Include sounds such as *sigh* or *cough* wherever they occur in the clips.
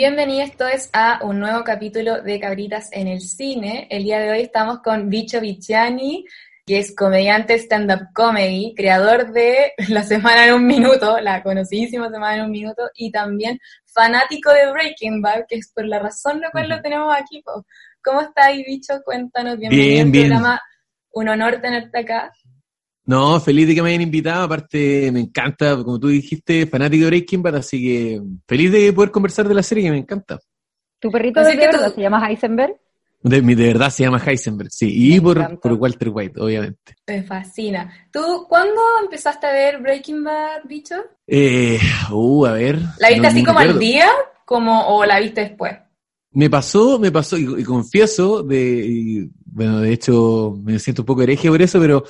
Bienvenidos todos a un nuevo capítulo de Cabritas en el Cine. El día de hoy estamos con Bicho Vichiani, que es comediante stand-up comedy, creador de *laughs* La Semana en un Minuto, la conocidísima Semana en un Minuto, y también fanático de Breaking Bad, que es por la razón la cual lo tenemos aquí. ¿Cómo estáis, Bicho? Cuéntanos, bienvenido bien, bien. programa. Un honor tenerte acá. No, feliz de que me hayan invitado. Aparte, me encanta, como tú dijiste, fanático de Breaking Bad, así que feliz de poder conversar de la serie que me encanta. ¿Tu perrito Así de que verdad tú- se llama Heisenberg? De, mi- de verdad se llama Heisenberg, sí. Y Me por, encanta. por Walter White, obviamente. Me fascina. ¿Tú cuándo empezaste a ver Breaking Bad, Bicho? Eh, uh, a ver. ¿La viste no- así como al día como, o la viste después? Me pasó, me pasó, y, y confieso, de, y, bueno, de hecho, me siento un poco hereje por eso, pero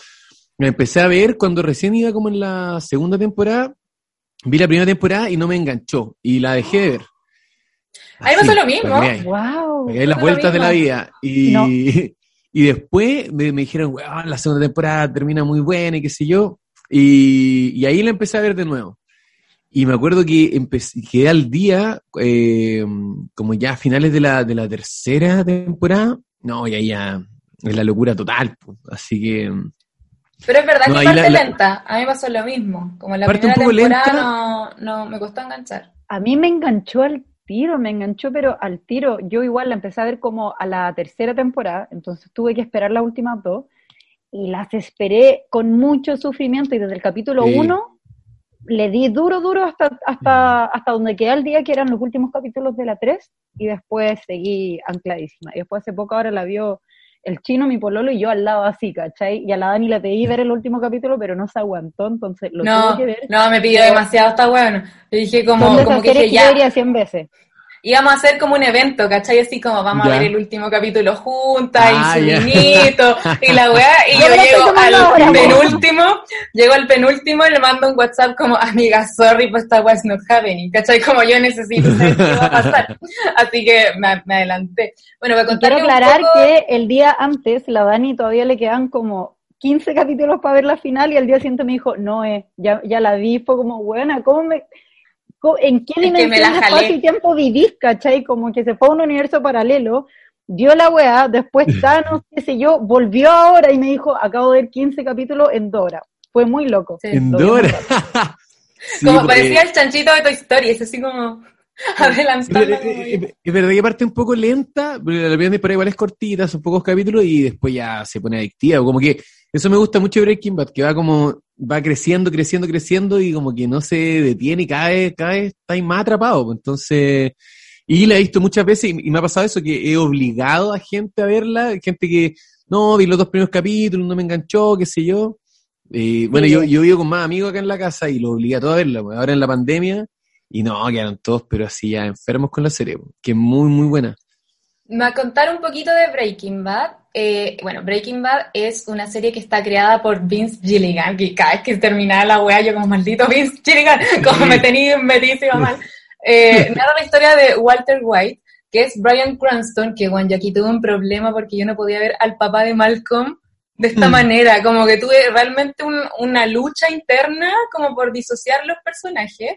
me empecé a ver cuando recién iba como en la segunda temporada, vi la primera temporada y no me enganchó, y la dejé de ver. A mí me Así, pasó lo mismo. veáis. ¡Wow! Me las Lo vueltas de la vida. Y, No. *laughs* y después me, me dijeron, weón, la segunda temporada termina muy buena y qué sé yo. Y, y ahí la empecé a ver de nuevo. Y me acuerdo que empecé, quedé al día, eh, como ya a finales de la, de la tercera temporada. No, y ahí ya es la locura total. pues. Así que Pero es verdad No, que parte la- la- lenta. A mí me pasó lo mismo. Como la Parte un primera poco temporada lenta. no, no me costó enganchar. A mí me enganchó al tiro, me enganchó, pero al tiro. Yo igual la empecé a ver como a la tercera temporada, entonces tuve que esperar las últimas dos y las esperé con mucho sufrimiento y desde el capítulo Sí. uno le di duro, duro hasta, hasta, hasta donde quedé al día, que eran los últimos capítulos de la 3 y después seguí ancladísima. Y después hace poco ahora la vio el chino, mi pololo, y yo al lado así, ¿cachai? Y a la Dani le pedí ver el último capítulo, pero no se aguantó, entonces lo No, tuve que ver. no, me pidió demasiado, está bueno. Le dije como, como que dije, ya, vería 100 veces. Íbamos a hacer como un evento, ¿cachai? Así como vamos Ya. a ver el último capítulo juntas Ah, y su ya. vinito y la weá. *laughs* Y Yo llego al penúltimo, llego al penúltimo y le mando un WhatsApp como, amiga, sorry, but that was not happening, ¿cachai? Como yo necesito saber qué va a pasar. *laughs* Así que me, me adelanté. Bueno, para Y contarle quiero un aclarar poco- que el día antes, la Dani todavía le quedan como 15 capítulos para ver la final y al día siguiente me dijo, no, eh, ya, ya la vi, fue como, buena, ¿cómo me... ¿En qué Es que me dimensión de jalé. espacio y tiempo vivís, cachai? Como que se fue a un universo paralelo, dio la weá, después *laughs* Thanos, qué sé yo, volvió ahora y me dijo, acabo de ver 15 capítulos en Dora. Fue muy loco. Sí. en Dora. *laughs* Sí, como porque- parecía el chanchito de Toy Story, es así como adelantando. Eh, eh, Es verdad que parte un poco lenta, pero la primera temporada igual es cortita, son pocos capítulos y después ya se pone adictiva. Como que eso me gusta mucho de Breaking Bad, que va como, va creciendo, creciendo, creciendo y como que no se detiene y cada vez, cada está ahí más atrapado. pues. Entonces, y la he visto muchas veces y, me ha pasado eso, que he obligado a gente a verla, gente que, no, vi los dos primeros capítulos, no me enganchó, qué sé yo. Eh, bueno, yo, yo vivo con más amigos acá en la casa y lo obligué a todos a verla. pues. Ahora en la pandemia, y no, quedaron todos, pero así ya enfermos con la serie, pues, que es muy, muy buena. Me va a contar un poquito de Breaking Bad. Eh, bueno, Breaking Bad es una serie que está creada por Vince Gilligan, que cada vez que terminaba la wea yo como maldito Vince Gilligan, *laughs* como me tenía metidísima mal. Eh, *laughs* narra la historia de Walter White, que es Brian Cranston, que bueno, yo aquí tuve un problema porque yo no podía ver al papá de Malcolm de esta Mm. manera, como que tuve realmente un- una lucha interna como por disociar los personajes.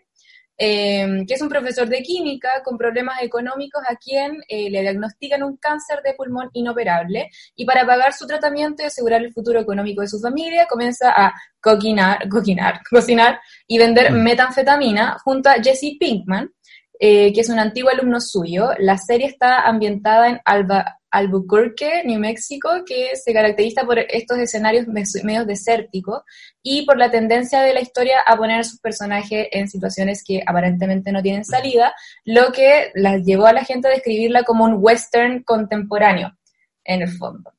Eh, que es un profesor de química con problemas económicos a quien eh, le diagnostican un cáncer de pulmón inoperable y para pagar su tratamiento y asegurar el futuro económico de su familia comienza a coquinar, coquinar, *laughs* cocinar y vender Mm. metanfetamina junto a Jesse Pinkman, eh, que es un antiguo alumno suyo. La serie está ambientada en Alba, Albuquerque, New Mexico, que se caracteriza por estos escenarios medio desérticos y por la tendencia de la historia a poner a sus personajes en situaciones que aparentemente no tienen salida, lo que las llevó a la gente a describirla como un western contemporáneo, en el fondo.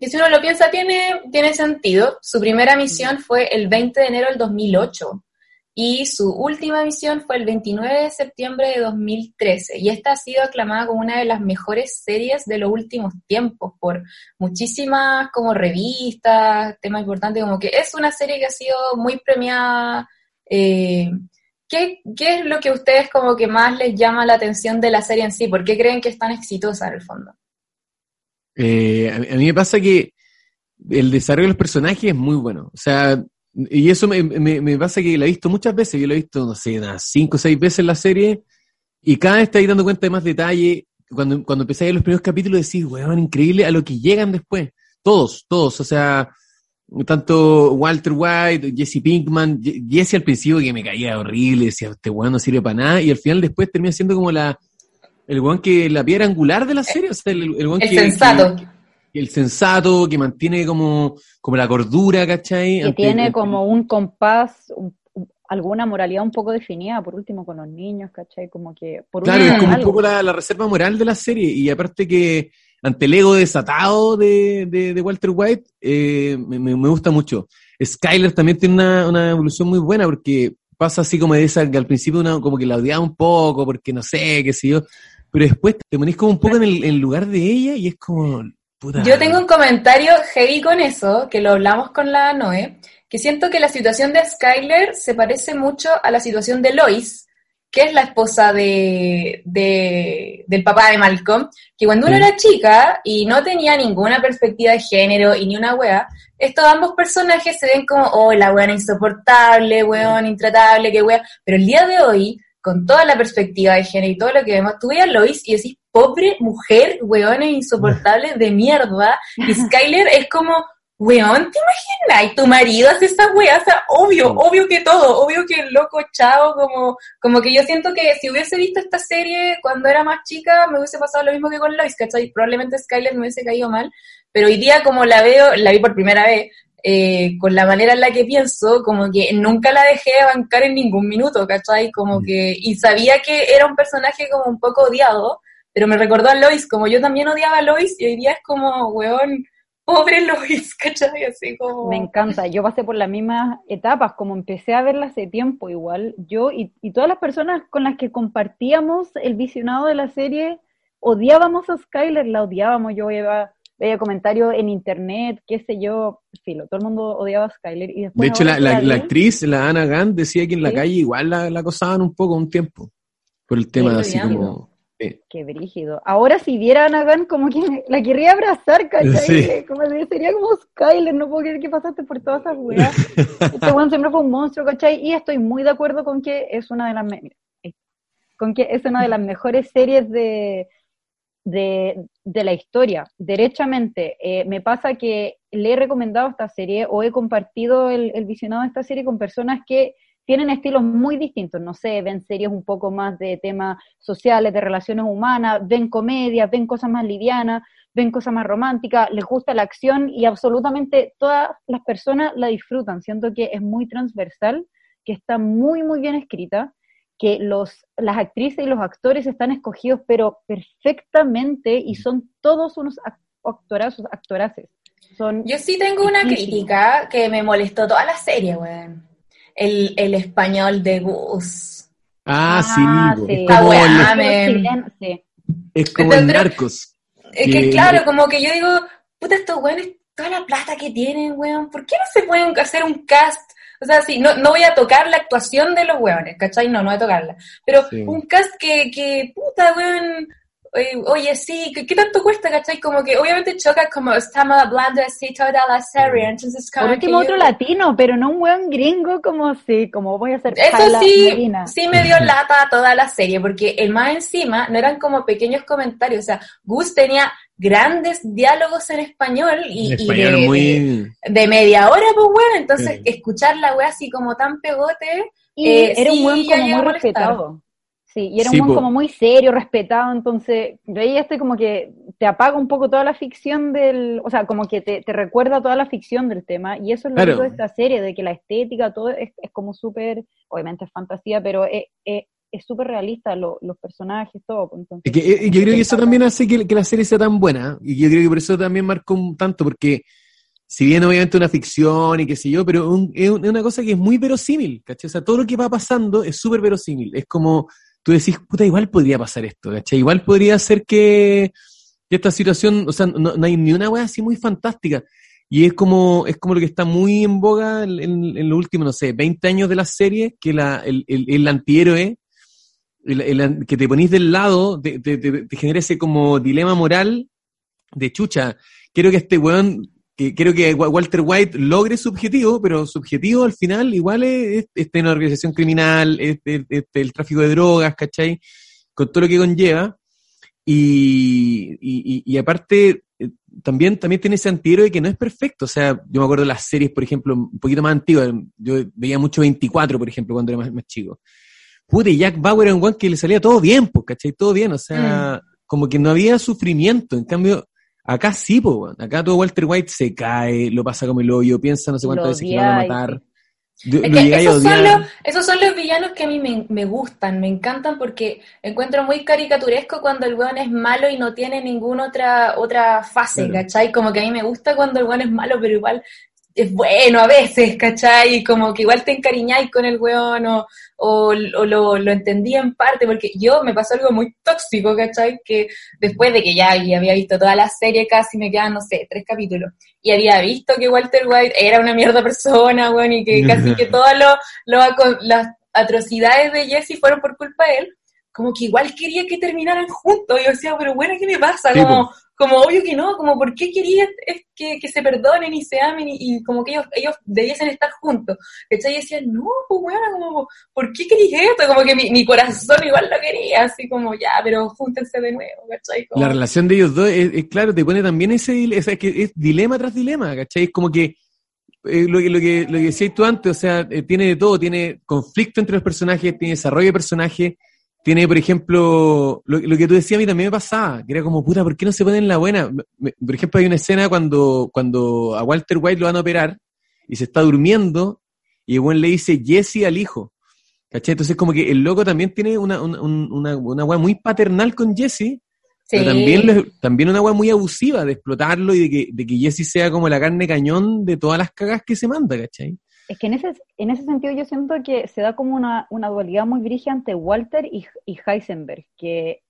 Y si uno lo piensa, tiene, tiene sentido. Su primera misión fue el 20 de enero del 2008 y su última misión fue el 29 de septiembre de 2013 y esta ha sido aclamada como una de las mejores series de los últimos tiempos por muchísimas como revistas, temas importantes, como que es una serie que ha sido muy premiada. Eh, ¿qué, ¿Qué es lo que a ustedes como que más les llama la atención de la serie en sí? ¿Por qué creen que es tan exitosa en el fondo? Eh, a, mí me pasa que el desarrollo de los personajes es muy bueno. O sea, y eso me, me, pasa que la he visto muchas veces. Yo lo he visto, no sé, unas cinco o seis veces la serie. Y cada vez ahí dando cuenta de más detalle. Cuando, cuando los primeros capítulos, decís, weón, increíble a lo que llegan después. Todos, todos. O sea, tanto Walter White, Jesse Pinkman, Jesse al principio que me caía horrible, decía, este weón no sirve para nada. Y al final después termina siendo como la, el weón que la piedra angular de la serie, o sea, el, el que, sensato. El sensato, que mantiene como, como la cordura, ¿cachai? Que tiene como un compás, alguna moralidad un poco definida, por último, con los niños, ¿cachai? Como que... Por claro, es como un poco la, reserva moral de la serie, y aparte que ante el ego desatado de, de, Walter White, eh, me, me, gusta mucho. Skyler también tiene una, una evolución muy buena, porque pasa así como de esa que al principio una, como que la odiaba un poco, porque no sé, qué sé yo, pero después te ponís como un poco en el, lugar de ella y es como... Yo tengo un comentario heavy con eso, que lo hablamos con la Noé, que siento que la situación de Skyler se parece mucho a la situación de Lois, que es la esposa de, del papá de Malcolm, que cuando uno era chica y no tenía ninguna perspectiva de género y ni una wea, estos ambos personajes se ven como, oh, la wea insoportable, weón intratable, qué wea, pero el día de hoy con toda la perspectiva de género y todo lo que vemos, tú veías a Lois y decís, pobre mujer, weón, insoportable de mierda, y *laughs* Skyler es como, weón, ¿te imaginas? Y tu marido hace esa weá, o sea, obvio, obvio que todo, obvio que el loco chao, como, como que yo siento que si hubiese visto esta serie cuando era más chica, me hubiese pasado lo mismo que con Lois, ¿cachai? Probablemente Skyler me hubiese caído mal, pero hoy día como la veo, la vi por primera vez, eh, con la manera en la que pienso, como que nunca la dejé de bancar en ningún minuto, ¿cachai? Como que, y sabía que era un personaje como un poco odiado, pero me recordó a Lois, como yo también odiaba a Lois, y hoy día es como, weón, pobre *laughs* Lois, ¿cachai? Así como... Me encanta, yo pasé por las mismas etapas, como empecé a verla hace tiempo igual, yo y, y todas las personas con las que compartíamos el visionado de la serie, odiábamos a Skyler, la odiábamos, yo iba veía comentarios en internet, qué sé yo, filo, todo el mundo odiaba a Skyler. Y después de hecho, la, actriz, la Ana Gant, decía que en la calle igual la, acosaban un poco un tiempo, por el tema de así como... Qué brígido. Ahora si viera a Ana Gant, como que la querría abrazar, ¿cachai? *laughs* Como, sería como Skyler, no puedo creer que pasaste por todas esas weas. *laughs* este bueno siempre fue un monstruo, ¿cachai? Y estoy muy de acuerdo con que es una de las... con que es una de las mejores series de, de, la historia, derechamente. Eh, me pasa que le he recomendado esta serie o he compartido el, visionado de esta serie con personas que tienen estilos muy distintos, no sé, ven series un poco más de temas sociales, de relaciones humanas, ven comedias, ven cosas más livianas, ven cosas más románticas, les gusta la acción y absolutamente todas las personas la disfrutan. Siento que es muy transversal, que está muy, muy bien escrita que los, las actrices y los actores están escogidos pero perfectamente y son todos unos actorazos, actoraces. Son Yo sí tengo una crítica que me molestó toda la serie, weón. El, el español de Gus. Ah, sí. Ah, es como, el, es como el Narcos. Es que, claro, como que yo digo, puta, estos weones, toda la plata que tienen, weón, ¿por qué no se pueden hacer un cast o sea, sí, no, no voy a tocar la actuación de los hueones, ¿cachai? No, no voy a tocarla. Pero un cast que, que puta, weón, eh, oye, sí, ¿qué, tanto cuesta, cachai? Como que obviamente choca como estamos hablando así toda la serie, entonces como Por último otro latino, pero no un buen gringo como sí, como voy a hacer Eso sí, sí me dio lata toda la serie, porque el más encima no eran como pequeños comentarios, o sea, Gus tenía grandes diálogos en español y, de, media hora, pues bueno, entonces escuchar la wea así como tan pegote. Y eh, era un buen como muy respetado. Sí, y era Sí, un po. como muy serio, respetado, entonces yo ahí estoy como que te apaga un poco toda la ficción del, o sea, como que te, te recuerda toda la ficción del tema, y eso es lo Claro. de esta serie, de que la estética, todo es, es como súper, obviamente es fantasía, pero es es- es súper realista, lo- los personajes, todo. pues, Entonces, Es que, eh, yo creo que eso también hace que, que la serie sea tan buena, y yo creo que por eso también marcó un tanto, porque si bien obviamente una ficción y qué sé yo, pero un- es un- es una cosa que es muy verosímil, ¿cachai? O sea, todo lo que va pasando es súper verosímil. Es como, tú decís, puta, igual podría pasar esto, ¿cachai? Igual podría ser que, que esta situación, o sea, no, no hay ni una wea así muy fantástica. Y es como, es como lo que está muy en boga en, en- en los últimos, no sé, 20 años de la serie, que la, el, el, el antihéroe, el- el- que te ponís del lado, te, te- te- te genera ese como dilema moral de chucha. Quiero que este weón, que quiero que Wa- Walter White logre su objetivo, pero su objetivo al final igual es, es, es una organización criminal, es- es el tráfico de drogas, ¿cachai? Con todo lo que conlleva. Y, y, y- y aparte, eh, también, también tiene ese antihéroe que no es perfecto. O sea, yo me acuerdo de las series, por ejemplo, un poquito más antiguas. Yo veía mucho 24, por ejemplo, cuando era más, más chico. Pude, Jack Bauer era un guan que le salía todo bien, pues, ¿cachai? Todo bien, o sea, como que no había sufrimiento. En cambio, acá sí, pues, acá todo Walter White se cae, lo pasa como el hoyo, piensa no sé cuántas Lo veces que lo van a matar. Lo- esos, son los, esos son los villanos que a mí me, me gustan, me encantan porque encuentro muy caricaturesco cuando el weón es malo y no tiene ninguna otra, otra fase, Claro. ¿cachai? Como que a mí me gusta cuando el weón es malo, pero igual es bueno a veces, ¿cachai? Como que igual te encariñáis con el weón o, o, o lo, lo entendí en parte, porque yo me pasó algo muy tóxico, ¿cachai? Que después de que ya había visto toda la serie casi me quedaban, no sé, tres capítulos, y había visto que Walter White era una mierda persona, weón, y que *laughs* casi que todas lo- las atrocidades de Jesse fueron por culpa de él, como que igual quería que terminaran juntos. Y yo decía, pero bueno, ¿qué me pasa? Como, como obvio que no, como ¿por qué quería es que, que se perdonen y se amen y, como que ellos, ellos debiesen estar juntos? ¿Cachai? Y decía, no, pues bueno, como, ¿por qué querías esto? Como que mi, mi corazón igual lo quería, así como ya, pero júntense de nuevo, ¿cachai? La relación de ellos dos, es, es claro, te pone también ese, es que es dilema tras dilema, ¿cachai? Es como que eh, lo, que- lo que lo que decías tú antes, o sea, eh, tiene de todo, tiene conflicto entre los personajes, tiene desarrollo de personajes, tiene, por ejemplo, lo, lo que tú decías a mí también me pasaba, que era como, puta, ¿por qué no se ponen la buena? Me- por ejemplo, hay una escena cuando, cuando a Walter White lo van a operar y se está durmiendo y el buen le dice Jesse al hijo. ¿Cachai? Entonces como que el loco también tiene una, una, un- una, una weá muy paternal con Jesse, pero también, le- también una weá muy abusiva de explotarlo y de que, de que Jesse sea como la carne cañón de todas las cagas que se manda, ¿cachai? Es que en ese, en ese sentido yo siento que se da como una, una dualidad muy brígida entre Walter y, y Heisenberg, que,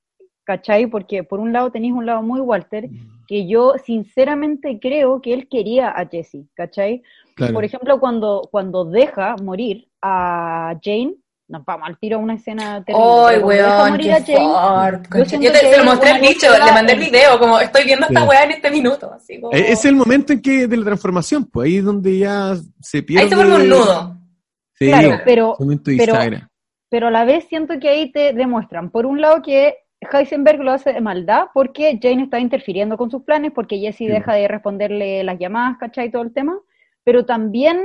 ¿cachai? Porque por un lado tenéis un lado muy Walter, que yo sinceramente creo que él quería a Jesse, ¿cachai? Claro. Por ejemplo, cuando, cuando deja morir a Jane, nos vamos al tiro a una escena terrible. ¡Ay, weón! ¡Qué Jane, yo te, se lo mostré al bicho, le mandé el video, como estoy viendo esta Sí. weá en este minuto, así como... Eh, Es el momento en que de la transformación, pues ahí es donde ya se pierde. Ahí se vuelve un nudo. Sí, Claro, pero, pero- pero a la vez siento que ahí te demuestran, por un lado, que Heisenberg lo hace de maldad porque Jane está interfiriendo con sus planes, porque Jesse Sí. deja de responderle las llamadas, ¿cachai? Todo el tema, pero también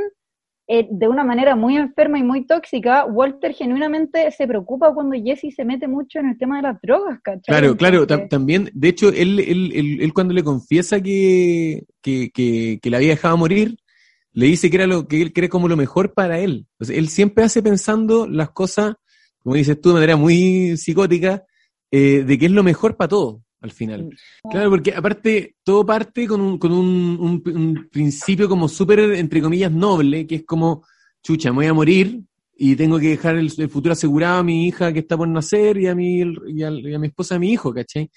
eh, de una manera muy enferma y muy tóxica, Walter genuinamente se preocupa cuando Jesse se mete mucho en el tema de las drogas, ¿cachai? Claro, claro, tam- también, de hecho, él, él, él, él cuando le confiesa que, que, que, que la había dejado morir, le dice que era lo que él cree como lo mejor para él. O sea, él siempre hace pensando las cosas, como dices tú, de manera muy psicótica, eh, de que es lo mejor para todo, al final. Claro, porque aparte todo parte con un, con un, un- un principio como súper, entre comillas, noble, que es como, chucha, me voy a morir y tengo que dejar el, el futuro asegurado a mi hija que está por nacer y a mi, y a, y a mi esposa, a mi hijo, ¿cachai?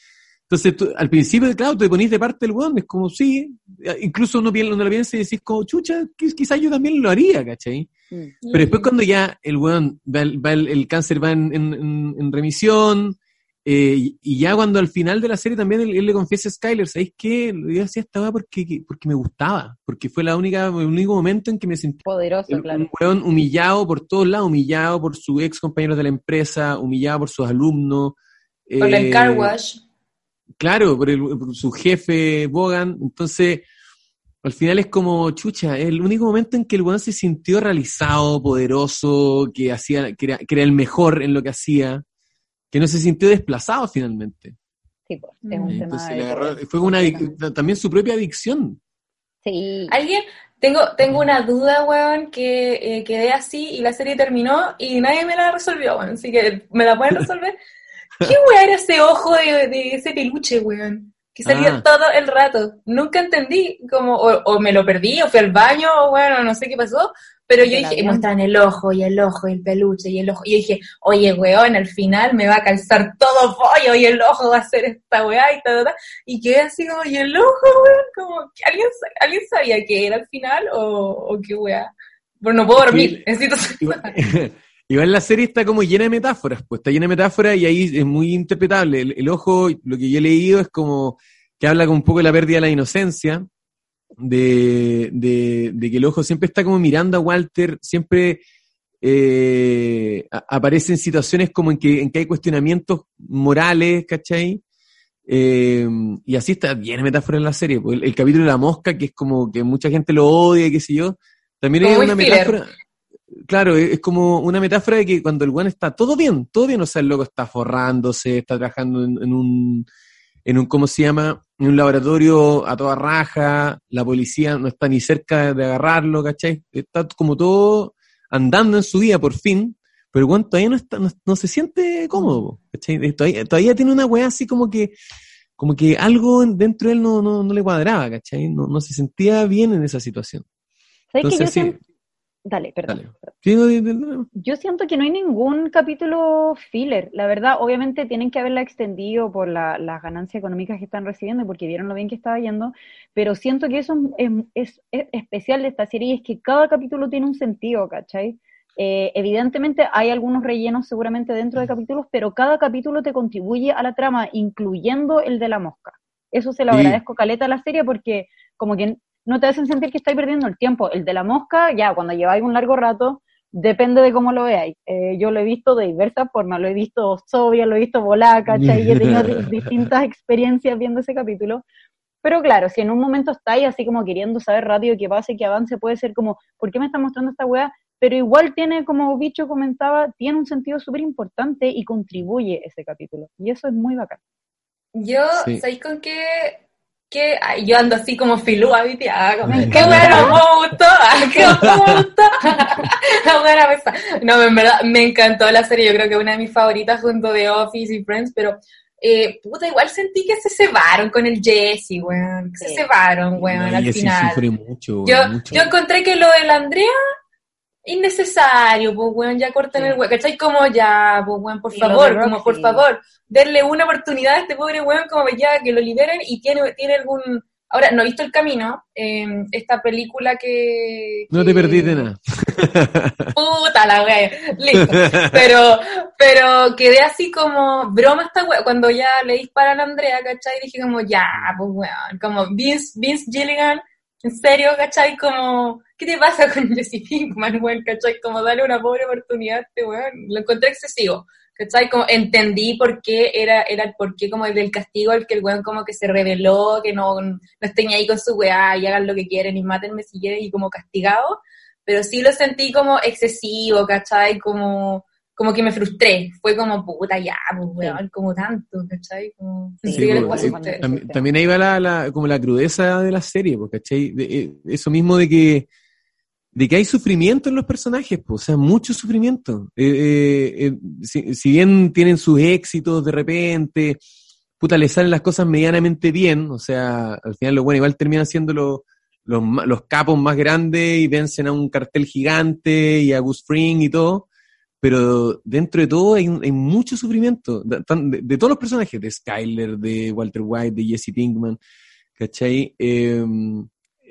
Entonces, tú- al principio, claro, te ponís de parte del weón, es como, sí, incluso uno, pi- uno lo piensa y decís como, chucha, quiz- quizás yo también lo haría, ¿cachai? mm. Pero después cuando ya el weón, va, el, va el- el cáncer va en, en- en- en remisión, eh, y, ya cuando al final de la serie también él, él le confiesa a Skyler, ¿sabéis qué? Yo hacía esta weá porque, que- porque me gustaba, porque fue la única, el único momento en que me sentí Poderoso, un claro. weón humillado por todos lados, humillado por sus ex compañeros de la empresa, humillado por sus alumnos. Con el eh, car wash. Claro, por, el, por su jefe, Bogan. Entonces, al final es como, chucha, el único momento en que el weón se sintió realizado, poderoso, que hacía, que era, que era el mejor en lo que hacía. Que no se sintió desplazado finalmente. Sí, pues, es un Mm. tema Entonces, de le agarró- fue una también su propia adicción. Sí. ¿Alguien? Tengo, tengo una duda, weón, que eh, quedé así y la serie terminó y nadie me la resolvió, weón. Así que, ¿me la pueden resolver? *laughs* ¿Qué weón era ese ojo de, de ese peluche, weón? Que salía Ah. todo el rato. Nunca entendí, como, o, o me lo perdí, o fui al baño, o bueno, no sé qué pasó. Pero yo ¿Del dije, y muestran el ojo, y el ojo, y el peluche, y el ojo. Y yo dije, oye, weón, al final me va a calzar todo pollo, y el ojo va a ser esta weá, y tal, tal. Y quedé así como, ¿y el ojo, weón? Como, ¿alguien, ¿alguien sabía qué era al final, o, o qué weá? Bueno, no puedo dormir, necesito... Igual, *laughs* *laughs* igual la serie está como llena de metáforas, pues está llena de metáforas y ahí es muy interpretable. El, el ojo, lo que yo he leído es como que habla con un poco de la pérdida de la inocencia, de, de, de que el ojo siempre está como mirando a Walter, siempre eh, a- aparece en situaciones como en que, en que hay cuestionamientos morales, ¿cachai? Eh, y así está bien metáfora en la serie. pues, El, el capítulo de la mosca, que es como que mucha gente lo odia, qué sé yo, también Como es una metáfora. Claro, es es como una metáfora de que cuando el guan está todo bien, todo bien, o sea, el loco está forrándose, está trabajando en, en un, en un, ¿cómo se llama? En un laboratorio a toda raja, la policía no está ni cerca de agarrarlo, ¿cachai? Está como todo andando en su vida por fin, pero el guan todavía no, está, no, no se siente cómodo, ¿cachai? Todavía, todavía tiene una weá así como que, como que algo dentro de él no, no, no le cuadraba, ¿cachai? No, no se sentía bien en esa situación. ¿Sabes que yo Entonces, sí. Dale, perdón. Dale. Yo siento que no hay ningún capítulo filler. La verdad, obviamente tienen que haberla extendido por la- las ganancias económicas que están recibiendo porque vieron lo bien que estaba yendo, pero siento que eso es, es- es especial de esta serie y es que cada capítulo tiene un sentido, ¿cachai? Eh, evidentemente hay algunos rellenos seguramente dentro de capítulos, pero cada capítulo te contribuye a la trama, incluyendo el de la mosca. Eso se lo Sí. agradezco caleta a la serie porque como que no te hacen sentir que estáis perdiendo el tiempo. El de la mosca, ya, cuando lleváis un largo rato, depende de cómo lo veáis. Eh, yo lo he visto de diversas formas, lo he visto sobria, lo he visto volada, ¿cachai? Y he tenido *laughs* di- distintas experiencias viendo ese capítulo. Pero claro, si en un momento estáis así como queriendo saber rápido qué pase, qué avance, puede ser como, ¿por qué me está mostrando esta weá? Pero igual tiene, como Bicho comentaba, tiene un sentido súper importante y contribuye ese capítulo. Y eso es muy bacán. Yo, Sí. ¿sabéis con qué? Ay, yo ando así como filúa, ¿viste? Ah, como, Me qué bueno, me gustó, ah, qué me gustó. Pesa. No, en verdad, me encantó la serie, yo creo que es una de mis favoritas junto de Office y Friends, pero, eh, puta, igual sentí que se cebaron con el Jesse, weón, que se Sí. cebaron, weón, No, al final. sufre mucho, Yo, mucho. yo encontré que lo de la Andrea, innecesario, pues weón, ya corten Sí. el weón, ¿cachai? Como ya, pues weón, por favor, como por favor, darle una oportunidad a este pobre weón, como ya, que lo liberen y tiene, tiene algún... Ahora, no he visto El Camino, eh, esta película que... No te perdiste de nada. *laughs* Puta la wea, listo. Pero, pero quedé así como, broma esta wea, cuando ya le disparan a Andrea, ¿cachai? Dije como, ya, pues weón, como Vince, Vince Gilligan, en serio, ¿cachai? Como, ¿qué te pasa con Jesse Pinkman, weón? ¿cachai? Como darle una pobre oportunidad este weón, lo encontré excesivo. ¿Cachai? Como entendí por qué era, era el porqué como el del castigo, el que el weón como que se reveló, que no, no estén ahí con su weá y hagan lo que quieren y mátenme si quieren y como castigado pero sí lo sentí como excesivo, ¿cachai? Como, como que me frustré. Fue como, puta, ya, pues, weón, como tanto, ¿cachai? Como, Sí, sí, ¿qué les pues, eh, ustedes? también, también ahí va la, la- como la crudeza de la serie, pues, ¿cachai? De- eh, eso mismo de que, de que hay sufrimiento en los personajes, pues, o sea, mucho sufrimiento. Eh, eh, eh, si, si bien tienen sus éxitos de repente, puta, les salen las cosas medianamente bien, o sea, al final lo bueno igual terminan siendo los, los, ma- los capos más grandes y vencen a un cartel gigante y a Gus Fring y todo, pero dentro de todo hay, hay mucho sufrimiento, de, tan- de- de todos los personajes, de Skyler, de Walter White, de Jesse Pinkman, ¿cachai? Eh,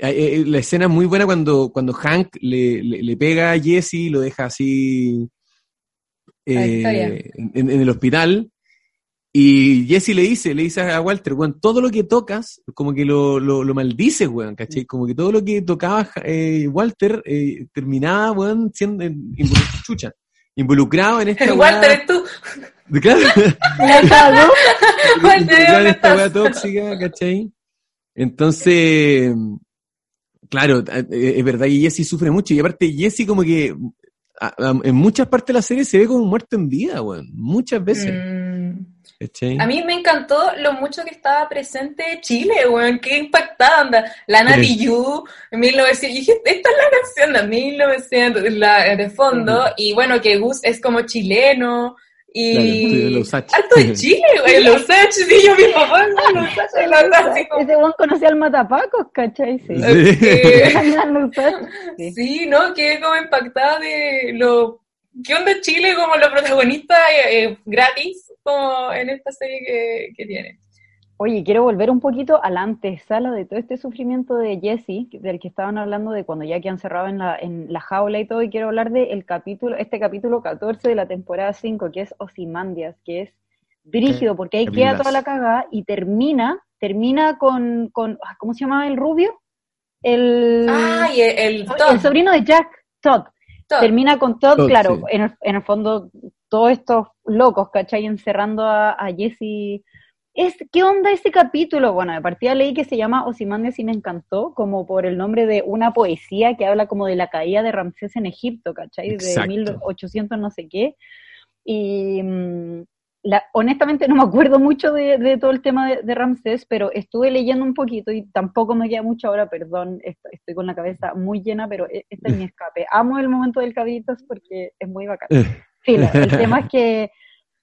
eh, eh, la escena es muy buena cuando, cuando Hank le, le, le pega a Jesse y lo deja así eh, en, en el hospital. Y Jesse le dice, le dice a Walter, weón, todo lo que tocas, como que lo, lo, lo maldices, weón, ¿cachai? Como que todo lo que tocaba eh, Walter eh, terminaba, weón, siendo chucha, involucrado en esta *laughs* Walter, weá- es tú. Claro. *laughs* Walter, *laughs* en ¿dónde esta weá tóxica, ¿cachai? Entonces, claro, eh, es verdad que Jesse sufre mucho, y aparte Jesse como que en muchas partes de la serie se ve como muerto en vida, weón, muchas veces. Mm, ¿cachai? A mí me encantó lo mucho que estaba presente Chile, weón, qué impactada anda. La Nati Yu, en 1900, y dije, esta es la canción de 1900, la, de fondo, y bueno, que Gus es como chileno, y... Claro, los H. Harto de Chile, *laughs* güey, los H, sí, yo mi papá, *laughs* los H, así como... Ese buen conocía al Matapacos, ¿cachai? Sí. Sí. *laughs* Los H, sí. ¿no? Quedé como impactada de lo... ¿Qué onda Chile como los protagonistas eh, eh, gratis como en esta serie que, que tiene? Oye, quiero volver un poquito a la antesala de todo este sufrimiento de Jesse, del que estaban hablando de cuando ya quedan cerrados en la, en la jaula y todo, y quiero hablar de el capítulo, este capítulo 14 de la temporada 5, que es Osimandias, que es brígido, porque ahí queda toda la cagada y termina, termina con, con ah, ¿cómo se llamaba el rubio? El, Ah, y el, el el Todd, sobrino de Jack, Todd. Todd. Termina con Todd, Todd, claro, sí. en, el, en el fondo todos estos locos, ¿cachai? Encerrando a, a Jesse. Es, ¿Qué onda ese capítulo? Bueno, de partida leí que se llama Osimandias y me encantó, como por el nombre de una poesía que habla como de la caída de Ramsés en Egipto, ¿cachai? Exacto. De 1800 no sé qué. Y mm, la- honestamente no me acuerdo mucho de, de todo el tema de, de Ramsés, pero estuve leyendo un poquito y tampoco me queda mucho ahora, perdón, est- estoy con la cabeza muy llena, pero e- este es mi escape. Amo el momento del Cabritas porque es muy bacán. El tema es que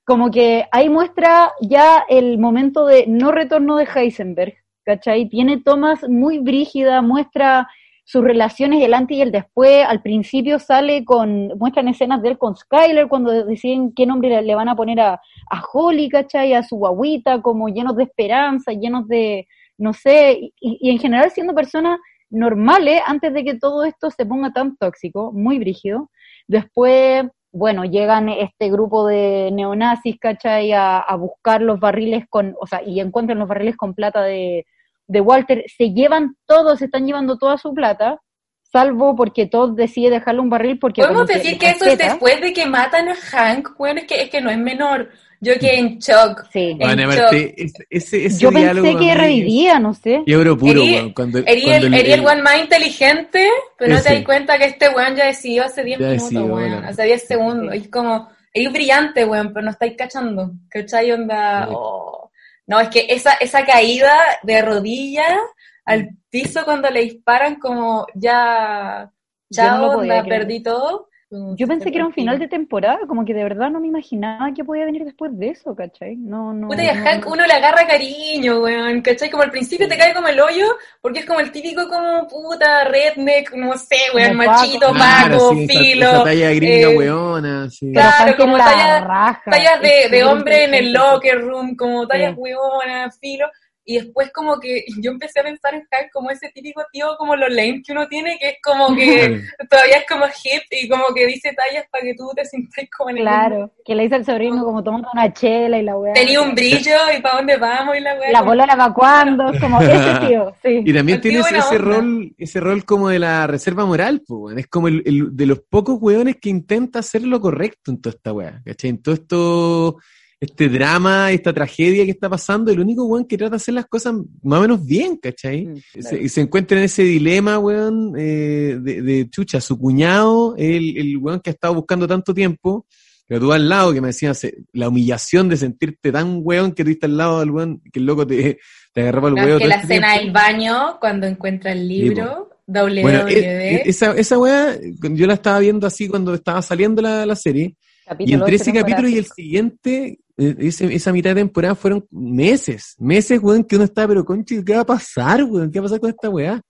como que ahí muestra ya el momento de no retorno de Heisenberg, ¿cachai? Tiene tomas muy brígidas, muestra sus relaciones, el antes y el después. Al principio sale con, muestran escenas de él con Skyler cuando deciden qué nombre le- le van a poner a, a Holly, ¿cachai? A su guaguita, como llenos de esperanza, llenos de, no sé, y, y en general siendo personas normales antes de que todo esto se ponga tan tóxico, muy brígido. Después, bueno, llegan este grupo de neonazis, ¿cachai? A, a buscar los barriles con, o sea, y encuentran los barriles con plata de, de Walter. Se llevan todos, se están llevando toda su plata, salvo porque Todd decide dejarle un barril porque... Podemos decir que eso es después de que matan a Hank, bueno, es que, es que no es menor. Yo quedé en shock. Sí. Bueno, en aparte, ese, ese, ese Yo diálogo pensé que revivía, no sé. es oro puro, Eri- weón. Cuando, Eri cuando el, Eri el weón más inteligente, pero no te das cuenta que este weón ya decidió hace 10 Ya minutos, decidió, weón. bueno. Hace 10 segundos. Y es como, es brillante, weón, pero no estáis cachando. ¿Cachai? Onda. Sí. oh. No, es que esa, esa caída de rodilla al piso cuando le disparan, como ya. No Chao, podía onda, perdí todo. Yo pensé que era un final de temporada, como que de verdad no me imaginaba que podía venir después de eso, ¿cachai? No, no. Puta, y a Hank no. uno le agarra cariño, weón, ¿cachai? Como al principio te cae como el hoyo, porque es como el típico como puta, redneck, no sé, weón, Como machito, Paco. Claro, paco, sí, filo. Esa talla gringa, eh, weona, sí. Claro, como la talla- tallas de, de hombre en el locker room, como tallas Sí. filo. Y después como que *laughs* yo empecé a pensar en Hank como ese típico tío como los lame que uno tiene, que es como que *laughs* todavía es como hip y como que dice tallas para que tú te sientas *laughs* como en el. Claro, que le dice al sobrino como tomando una chela y la weá. Tenía un brillo y para dónde vamos y la weá. La como- bola va cuando, como ese tío, sí. Y también tienes ese onda. rol, ese rol como de la reserva moral, pues, weón. es como el, el- de los pocos weones que intenta hacer lo correcto en toda esta weá, ¿cachai? En todo esto, este drama, esta tragedia que está pasando, el único weón que trata de hacer las cosas más o menos bien, ¿cachai? Mm, Se- y se encuentra en ese dilema, weón, eh, de, de chucha, su cuñado, el, el weón que ha estado buscando tanto tiempo, pero tú al lado, que me decían, la humillación de sentirte tan weón que estás al lado del weón, que el loco te, te agarraba el No, huevo es que la este escena del baño, cuando encuentra el libro, WW. Bueno, e- e- esa, esa weá, yo la estaba viendo así cuando estaba saliendo la, la serie, Capítulo ese ocho, temporada capítulo y el siguiente, eh, ese- esa mitad de temporada fueron meses, meses, weón, que uno estaba, pero conchi, ¿qué va a pasar, weón? ¿Qué va a pasar con esta weá?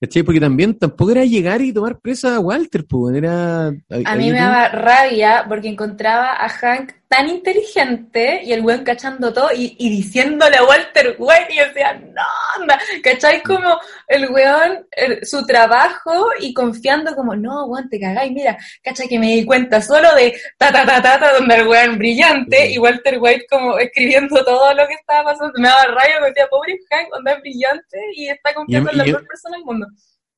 ¿Cachai? Porque también tampoco era llegar y tomar presa a Walter, pues, weón, era... A mí me daba rabia porque encontraba a Hank tan inteligente y el weón cachando todo y, y diciéndole a Walter White y yo decía, no, anda, ¿cachai? Como el weón, el- su trabajo y confiando como, no, weón, te cagáis, mira, ¿cachai? Que me di cuenta solo de ta ta ta ta, ta donde el weón brillante Sí. y Walter White como escribiendo todo lo que estaba pasando, me daba rabia, me decía, pobre Hank, onda es brillante y está confiando en la peor persona del mundo.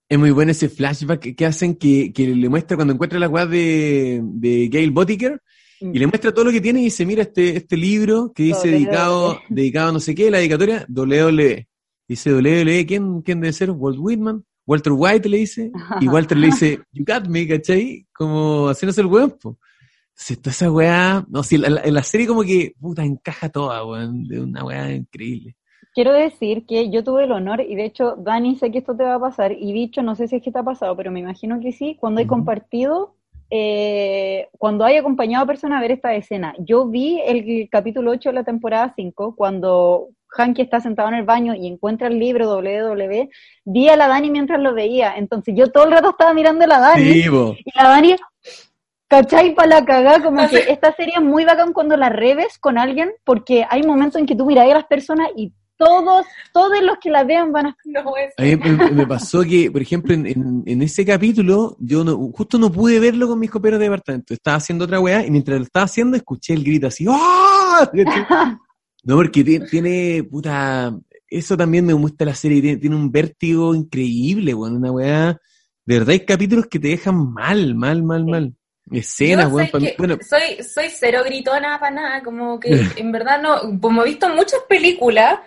Es muy bueno ese flashback que, hacen que, que le muestra cuando encuentra la weá de, de Gail Botiker Mm. y le muestra todo lo que tiene y dice, mira este, este libro que dice dedicado, *laughs* dedicado a no sé qué, la dedicatoria, WWE. Dice WWE, ¿quién, quién debe ser? Walt Whitman. Walter White le dice, y Walter le dice, *laughs* you got me, ¿cachai? Como haciéndose el weón, po. Entonces, toda esa weá, no, sí, la, la- la serie como que, puta, encaja toda, weón, de una weá increíble. Quiero decir que yo tuve el honor, y de hecho, Dani, sé que esto te va a pasar, y Bicho, no sé si es que te ha pasado, pero me imagino que sí, cuando he Ujú. compartido, eh, cuando hay acompañado a personas a ver esta escena. Yo vi el, capítulo 8 de la temporada 5, cuando Hanky está sentado en el baño y encuentra el libro WW, vi a la Dani mientras lo veía, entonces yo todo el rato estaba mirando a la Dani, po. y la Dani, ¿cachai? Para la cagá, como Así. que esta serie es muy bacán cuando la reves con alguien, porque hay momentos en que tú miras a las personas y todos, todos los que la vean van a... No es. A mí me, me pasó que, por ejemplo, en, en- en ese capítulo, yo no, justo no pude verlo con mis coperos de departamento. Estaba haciendo otra weá y mientras lo estaba haciendo escuché el grito así, ¡ah! *laughs* No, porque tiene, tiene, puta, eso también me gusta la serie, tiene, tiene un vértigo increíble, weón, una weá. De verdad hay capítulos que te dejan mal, mal, mal, Sí. mal. Escenas, weón. bueno, soy, soy cero gritona para nada, como que *laughs* en verdad no, como he visto muchas películas,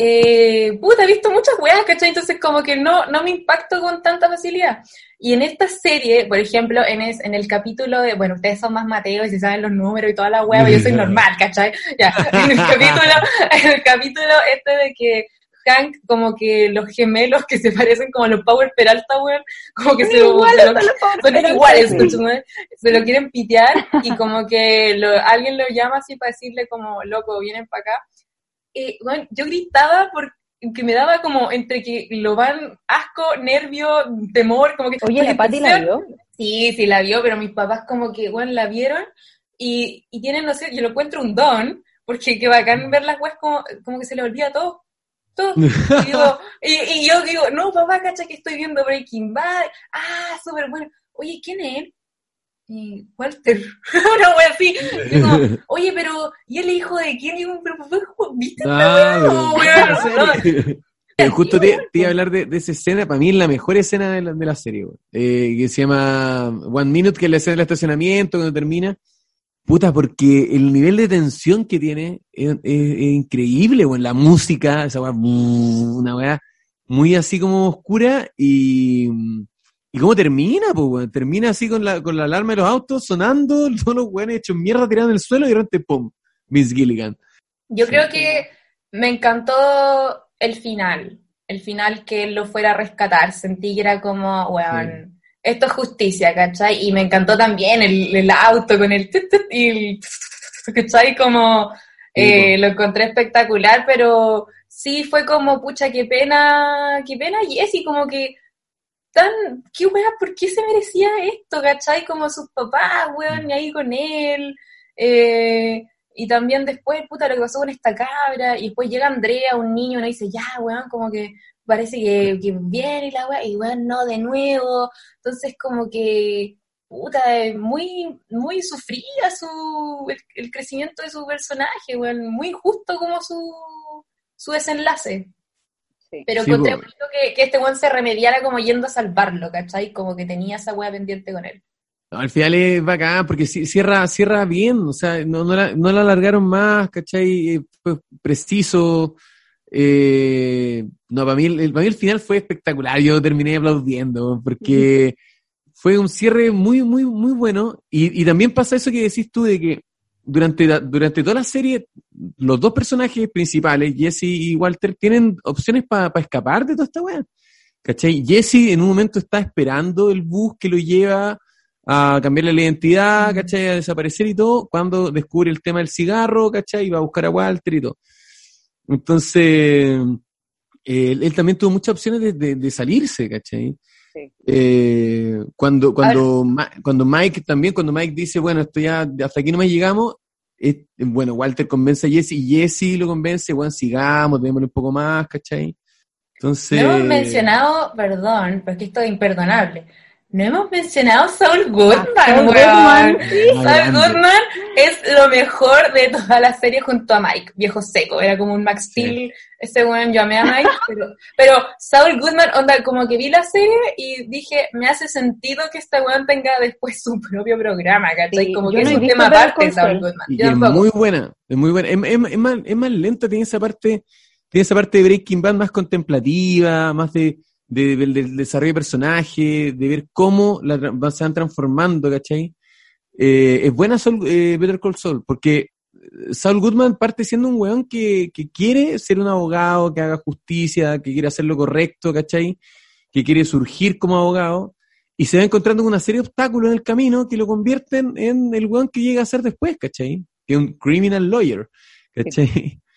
eh, puta, he visto muchas weas, ¿cachai? Entonces como que no, no me impacto con tanta facilidad. Y en esta serie, por ejemplo, en, es- en el capítulo de, bueno, ustedes son más Mateo y si saben los números y toda la wea, yo soy *laughs* normal, ¿cachai? Ya, en el capítulo, *laughs* en el capítulo este de que Hank, como que los gemelos que se parecen como los Power Peralta, weón, como que se, se lo- son iguales, escúchame, se lo quieren pitear y como que lo- alguien lo llama así para decirle como, loco, vienen para acá. Bueno, yo gritaba porque me daba como entre que lo van asco, nervio, temor, como que... Oye, la Pati la vio. Sí, sí la vio, pero mis papás como que, bueno, la vieron y, y tienen, no sé, yo lo encuentro un don, porque qué bacán ver las weas como, como que se le olvida todo. Todo. Y, digo, *laughs* y, y yo digo, no, papá, cacha que estoy viendo Breaking Bad. Ah, súper bueno. Oye, ¿quién es? Y Walter. *laughs* Una wea así. *laughs* Oye, pero, ¿y el hijo de quién? Y pero papá, ¿viste Ah, No, pero- weón, no. Eh, justo te, te iba a hablar de, de esa escena, para mí es la mejor escena de la, de la serie. Eh, que se llama One Minute, que es la escena del estacionamiento cuando termina. Puta, porque el nivel de tensión que tiene es, es- es increíble, weón. La música, esa weá, una weá muy así como oscura y, y cómo termina, pues, weón. Termina así con la, con la alarma de los autos sonando, *laughs* todos los weones hechos mierda tirados en el suelo y de repente, ¡pum! Miss Gilligan. Yo Sí. creo que me encantó el final, el final que él lo fuera a rescatar. Sentí que era como, weón, esto es justicia, ¿cachai? Y me encantó también el, el auto con el tut, tut y el ¿cachai? Como eh, lo encontré espectacular, pero sí fue como, pucha, qué pena, qué pena Jessy, como que qué ¿por qué se merecía esto, cachai? Como sus papás, weón, y ahí con él. Eh, y también después, puta, lo que pasó con esta cabra, y después llega Andrea, un niño, y dice, ya, weón, como que parece que, viene la weá, y weón, no, de nuevo. Entonces, como que, puta, muy, muy sufrida su, el, el crecimiento de su personaje, weón, muy justo como su, su desenlace. Sí. Pero Sí, encontré bonito que, que este weón se remediara como yendo a salvarlo, ¿cachai? Como que tenía esa weá pendiente con él. No, al final es bacán porque ci- cierra, cierra bien, o sea, no, no, la, no la alargaron más, ¿cachai? Fue preciso. eh, no, para mí, el, el- para mí el final fue espectacular, yo terminé aplaudiendo porque fue un cierre muy, muy, muy bueno. Y, y también pasa eso que decís tú de que durante, durante toda la serie, los dos personajes principales, Jesse y Walter, tienen opciones para escapar de toda esta weá. ¿Cachai? Jesse en un momento está esperando el bus que lo lleva a cambiarle la identidad, ¿cachai? A desaparecer y todo, cuando descubre el tema del cigarro, ¿cachai? Y va a buscar a Walter y todo. Entonces, él, él también tuvo muchas opciones de, de- de salirse, ¿cachai? Sí. Eh, cuando, cuando, Ma- cuando Mike también, cuando Mike dice, bueno, esto ya, hasta aquí no me llegamos, bueno, Walter convence a Jesse y Jesse lo convence, bueno, sigamos, démosle un poco más, ¿cachai? Entonces... No hemos mencionado, perdón, porque esto es imperdonable. No hemos mencionado a Saul Goodman, Saul. Goodman, Saul. Goodman es lo mejor de toda la serie junto a Mike, viejo seco. Era como un Max Sí. Steel, ese weón, yo amé a Mike, *laughs* pero, pero Saul Goodman, onda, como que vi la serie y dije, me hace sentido que este weón tenga después su propio programa, ¿cachai? Sí, como que no es un tema aparte Saul Saul. Goodman. Y Yo es tampoco. muy buena, es muy buena. Es, es- es más, es más lenta, tiene esa parte, tiene esa parte de Breaking Bad más contemplativa, más de, de- del del desarrollo de personaje, de ver cómo la, se van transformando, ¿cachai? eh, es buena Saul, eh, Better Call Saul, porque Saul Goodman parte siendo un weón que, que quiere ser un abogado, que haga justicia, que quiere hacer lo correcto, ¿cachai? Que quiere surgir como abogado, y se va encontrando con una serie de obstáculos en el camino que lo convierten en el weón que llega a ser después, ¿cachai? Que es un criminal lawyer, ¿cachai? *laughs*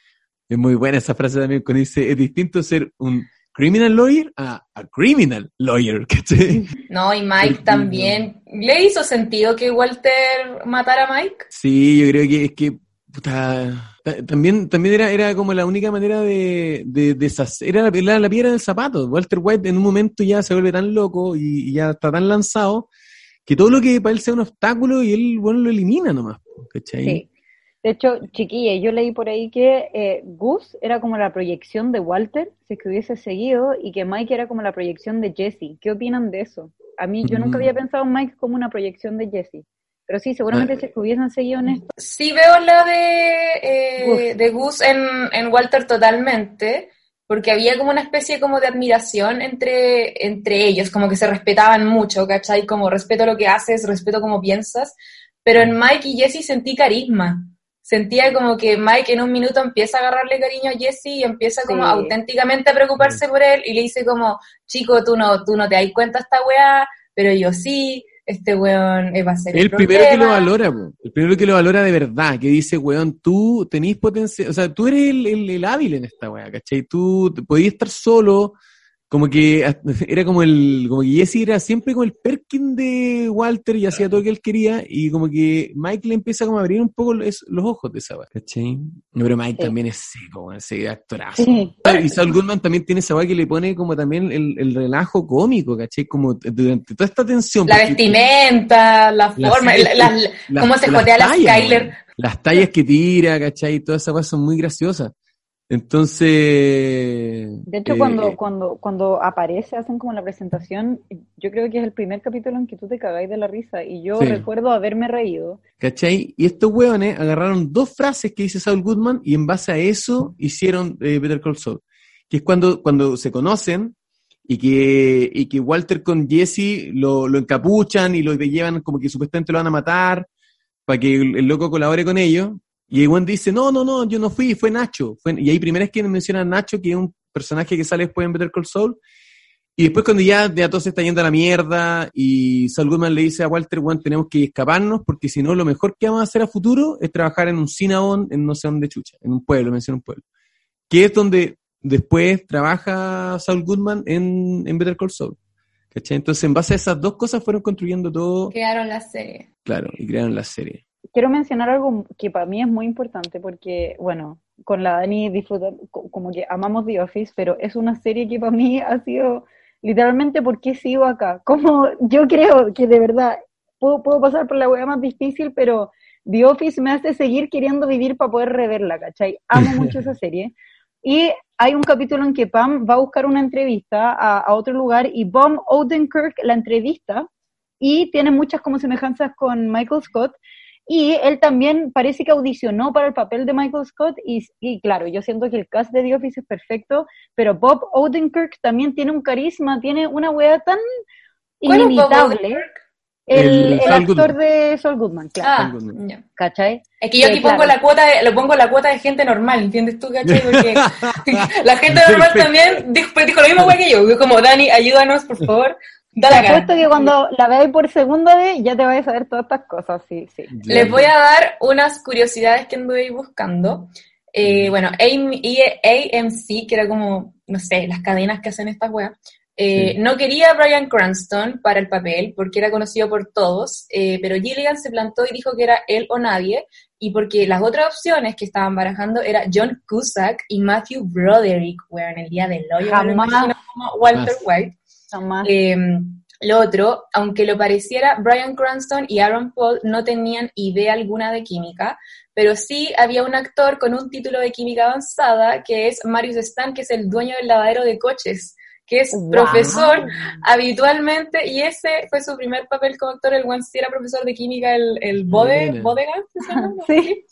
Es muy buena esa frase también cuando dice, es distinto ser un criminal lawyer a, a criminal lawyer, *laughs* ¿cachai? No, y Mike también. ¿Le hizo sentido que Walter matara a Mike? Sí, yo creo que es que puta, ta- también, también era, era como la única manera de, de deshacer, era la, la, la piedra del zapato. Walter White en un momento ya se vuelve tan loco y, y ya está tan lanzado que todo lo que para él sea un obstáculo y él, bueno, lo elimina nomás, ¿cachai? Sí. De hecho, chiquilla, yo leí por ahí que eh, Gus era como la proyección de Walter, si es que hubiese seguido, y que Mike era como la proyección de Jesse. ¿Qué opinan de eso? A mí, yo nunca Mm. había pensado en Mike como una proyección de Jesse. Pero sí, seguramente Ah. si es que hubiesen seguido en esto. Sí veo la de, eh, Gus. de Gus en, en Walter totalmente, porque había como una especie como de admiración entre, entre ellos, como que se respetaban mucho, ¿cachai? Como respeto lo que haces, respeto cómo piensas, pero en Mike y Jesse sentí carisma. Sentía como que Mike en un minuto empieza a agarrarle cariño a Jesse y empieza como Sí. auténticamente a preocuparse por él y le dice como, chico, tú no, tú no te das cuenta esta weá, pero yo sí, este weón va a ser El primero que lo problema". valora, po. el primero que lo valora de verdad, que dice, weón, tú tenés potencial, o sea, tú eres el, el- el hábil en esta weá, ¿cachai? Tú podías estar solo, como que era como el, como que Jesse era siempre como el Perkin de Walter y hacía todo lo que él quería, y como que Mike le empieza como a abrir un poco los, los ojos de esa weá, ¿cachai? No, pero Mike Sí. también es seco, ese actorazo. Sí. Y Saul Goodman también tiene esa weá que le pone como también el, el relajo cómico, ¿cachai? Como durante toda esta tensión. La vestimenta, la forma, la- la- cómo se jotea la Skyler. Las tallas que tira, ¿cachai? Todas esas cosas son muy graciosas. Entonces. De hecho, eh, cuando, cuando, cuando aparece, hacen como la presentación, yo creo que es el primer capítulo en que tú te cagáis de la risa. Y yo Sí. recuerdo haberme reído. ¿Cachai? Y estos hueones agarraron dos frases que dice Saul Goodman y en base a eso hicieron eh, Better Call Saul. Que es cuando, cuando se conocen y que, y que Walter con Jesse lo, lo encapuchan y lo llevan como que supuestamente lo van a matar para que el, el loco colabore con ellos. Y el weón dice, no, no, no, yo no fui, fue Nacho. Fue, y ahí primero es que menciona a Nacho, que es un personaje que sale después en Better Call Saul. Y después cuando ya, ya todo se está yendo a la mierda y Saul Goodman le dice a Walter, weón, tenemos que escaparnos porque si no, lo mejor que vamos a hacer a futuro es trabajar en un Cinnabon, en no sé dónde chucha, en un pueblo, menciona un pueblo. Que es donde después trabaja Saul Goodman en, en Better Call Saul. ¿Cachai? Entonces, en base a esas dos cosas fueron construyendo todo, Quedaron la serie. claro, y crearon la serie. Quiero mencionar algo que para mí es muy importante porque, bueno, con la Dani disfruta, co- como que amamos The Office, pero es una serie que para mí ha sido literalmente por qué sigo acá. Como yo creo que de verdad puedo, puedo pasar por la hueá más difícil, pero The Office me hace seguir queriendo vivir para poder reverla, ¿cachai? Amo *laughs* mucho esa serie. Y hay un capítulo en que Pam va a buscar una entrevista a, a otro lugar y Bob Odenkirk la entrevista y tiene muchas como semejanzas con Michael Scott y él también parece que audicionó para el papel de Michael Scott y, y claro, yo siento que el cast de The Office es perfecto, pero Bob Odenkirk también tiene un carisma, tiene una wea tan ¿Cuál es Bob inimitable. Odenkirk? El, El el actor Goodman. de Saul Goodman, claro, Ah, Goodman. ¿cachai? Es que yo Sí, aquí pongo claro. la cuota de, lo pongo la cuota de gente normal, ¿entiendes tú, cachai? Porque *laughs* la gente normal también dijo, dijo lo mismo que yo. Como, Dani, ayúdanos, por favor. Da Te apuesto que cuando la veáis por segunda vez ya te vais a saber todas estas cosas, sí, sí. Les voy a dar unas curiosidades que anduve buscando. Eh, bueno, AMC, que era como, no sé, las cadenas que hacen estas weas, eh, Sí. no quería a Brian Cranston para el papel porque era conocido por todos, eh, pero Gilligan se plantó y dijo que era él o nadie, y porque las otras opciones que estaban barajando era John Cusack y Matthew Broderick, weón, el día del hoyo, Jamás. como Walter. White. Eh, lo otro, aunque lo pareciera, Brian Cranston y Aaron Paul no tenían idea alguna de química, pero sí había un actor con un título de química avanzada que es Marius Stan, que es el dueño del lavadero de coches, que es Wow. profesor habitualmente, y ese fue su primer papel como actor, el buen sí era profesor de química, el, el Bode. Bodega. *laughs* Sí.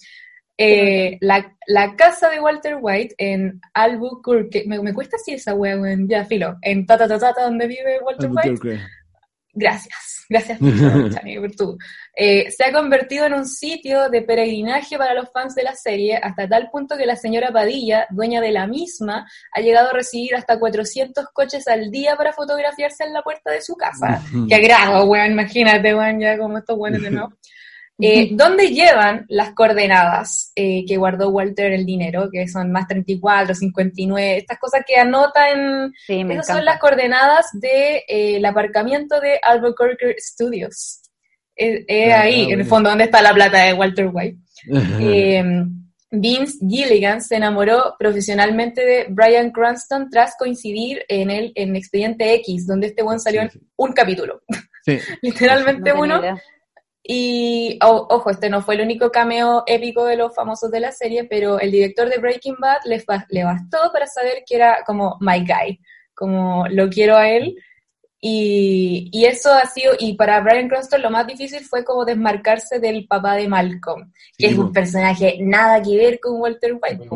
Eh, la, la casa de Walter White en Albuquerque, me, me cuesta así esa wea, weón, ya filo, en Tata Tata, Tata, donde vive Walter White. Gracias, gracias *laughs* por tu. Eh, se ha convertido en un sitio de peregrinaje para los fans de la serie, hasta tal punto que la señora Padilla, dueña de la misma, ha llegado a recibir hasta 400 coches al día para fotografiarse en la puerta de su casa. *laughs* Qué agrado, weón, imagínate, weón, ya como estos buenos de no. *laughs* Eh, ¿Dónde llevan las coordenadas eh, que guardó Walter el dinero, que son más 34, 59, estas cosas que anota en... Sí, me Esas encanta. son las coordenadas del de, eh, aparcamiento de Albuquerque Studios. Es, es Ah, ahí, en el fondo, donde está la plata de Walter White. *laughs* Eh, Vince Gilligan se enamoró profesionalmente de Brian Cranston tras coincidir en el en Expediente X, donde este buen salió en Sí, un capítulo. Sí. *laughs* Literalmente No uno. idea. Y o- ojo, este no fue el único cameo épico de los famosos de la serie, pero el director de Breaking Bad le, bastó para saber que era como my guy, como lo quiero a él. Y, y eso ha sido, y para Brian Cranston lo más difícil fue como desmarcarse del papá de Malcolm, que Sí, es un personaje nada que ver con Walter White.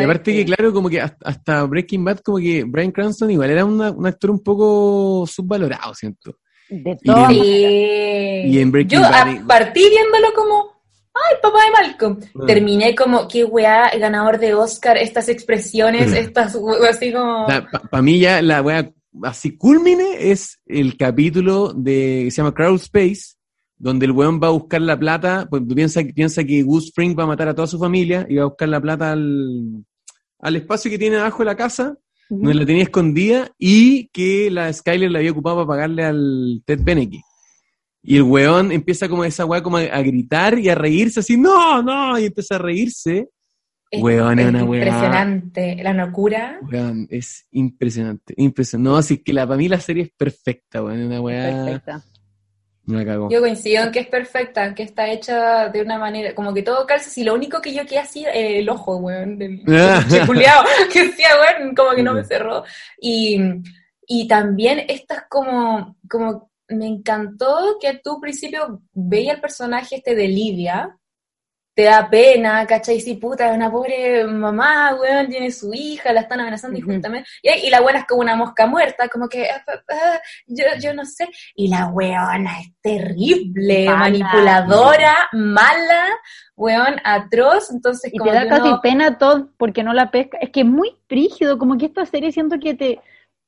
Y aparte que, claro, como que hasta, hasta Breaking Bad, como que Brian Cranston igual era una- un actor un poco subvalorado, siento. De. Sí. Y en Breaking Yo Bad- a- partí viéndolo como, ay, papá de Malcolm. Ah. Terminé como, qué weá, ganador de Oscar, estas expresiones, estas, *laughs* así como... Para mí ya la wea así culmine es el capítulo de que se llama Crowd Space, donde el weón va a buscar la plata, pues piensa, piensa que Goose Spring va a matar a toda su familia y va a buscar la plata al, al espacio que tiene abajo de la casa, donde la tenía escondida, y que la Skyler la había ocupado para pagarle al Ted Beneke. Y el weón empieza como esa weá como a, a gritar y a reírse así, no, no, y empieza a reírse. es- weón, es una weá. Impresionante, la locura. Weón, es impresionante, impresionante. No, así que la, para mí la serie es perfecta, weón, es una weá. Perfecta. Me. Yo coincido en que es perfecta, que está hecha de una manera, como que todo calza, si lo único que yo quería era el ojo, weón, del *laughs* chiculeado, *laughs* que decía, weón, como que no me cerró. Y, y también estas como, como, me encantó que tú al principio veías el personaje este de Lidia, te da pena, ¿cachai? Sí, puta, es una pobre mamá, weón, tiene su hija, la están amenazando Ujú. injustamente. Y, y la buena es como una mosca muerta, como que, ah, ah, ah, yo, yo no sé. Y la weona es terrible, Mala. manipuladora, mala, weón, atroz. Entonces, Y como te da casi uno- pena todo porque no la pesca. Es que es muy frígido, como que esta serie siento que te,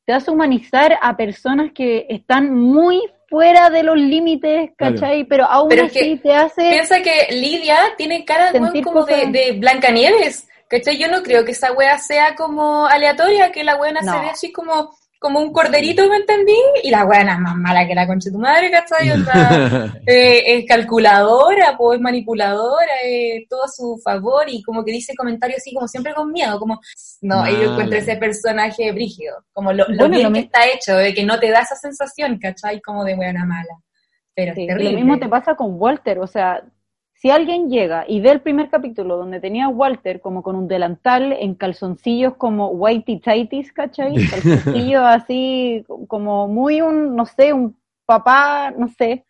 te hace humanizar a personas que están muy fuera de los límites, Claro. ¿cachai? Pero aún Pero es así que te hace... Piensa que Lidia tiene cara como de, de Blancanieves. ¿Cachai? Yo no creo que esa wea sea como aleatoria, que la se No. ve así como, como un corderito, ¿me entendí? Y la weona es más mala que la concha de tu madre, ¿cachai? O sea, *laughs* eh, es calculadora, pues es manipuladora, eh, todo a su favor y como que dice comentarios así como siempre con miedo, como, no, Mala. yo encuentro ese personaje brígido, como lo, lo Bueno, bien lo que está hecho, de que no te da esa sensación, ¿cachai? Como de buena mala. Pero Sí, es y terrible. lo mismo te pasa con Walter, o sea, si alguien llega y ve el primer capítulo donde tenía a Walter como con un delantal en calzoncillos como whitey tighties, ¿cachai? *laughs* Calzoncillos así como muy un, no sé, un papá, no sé.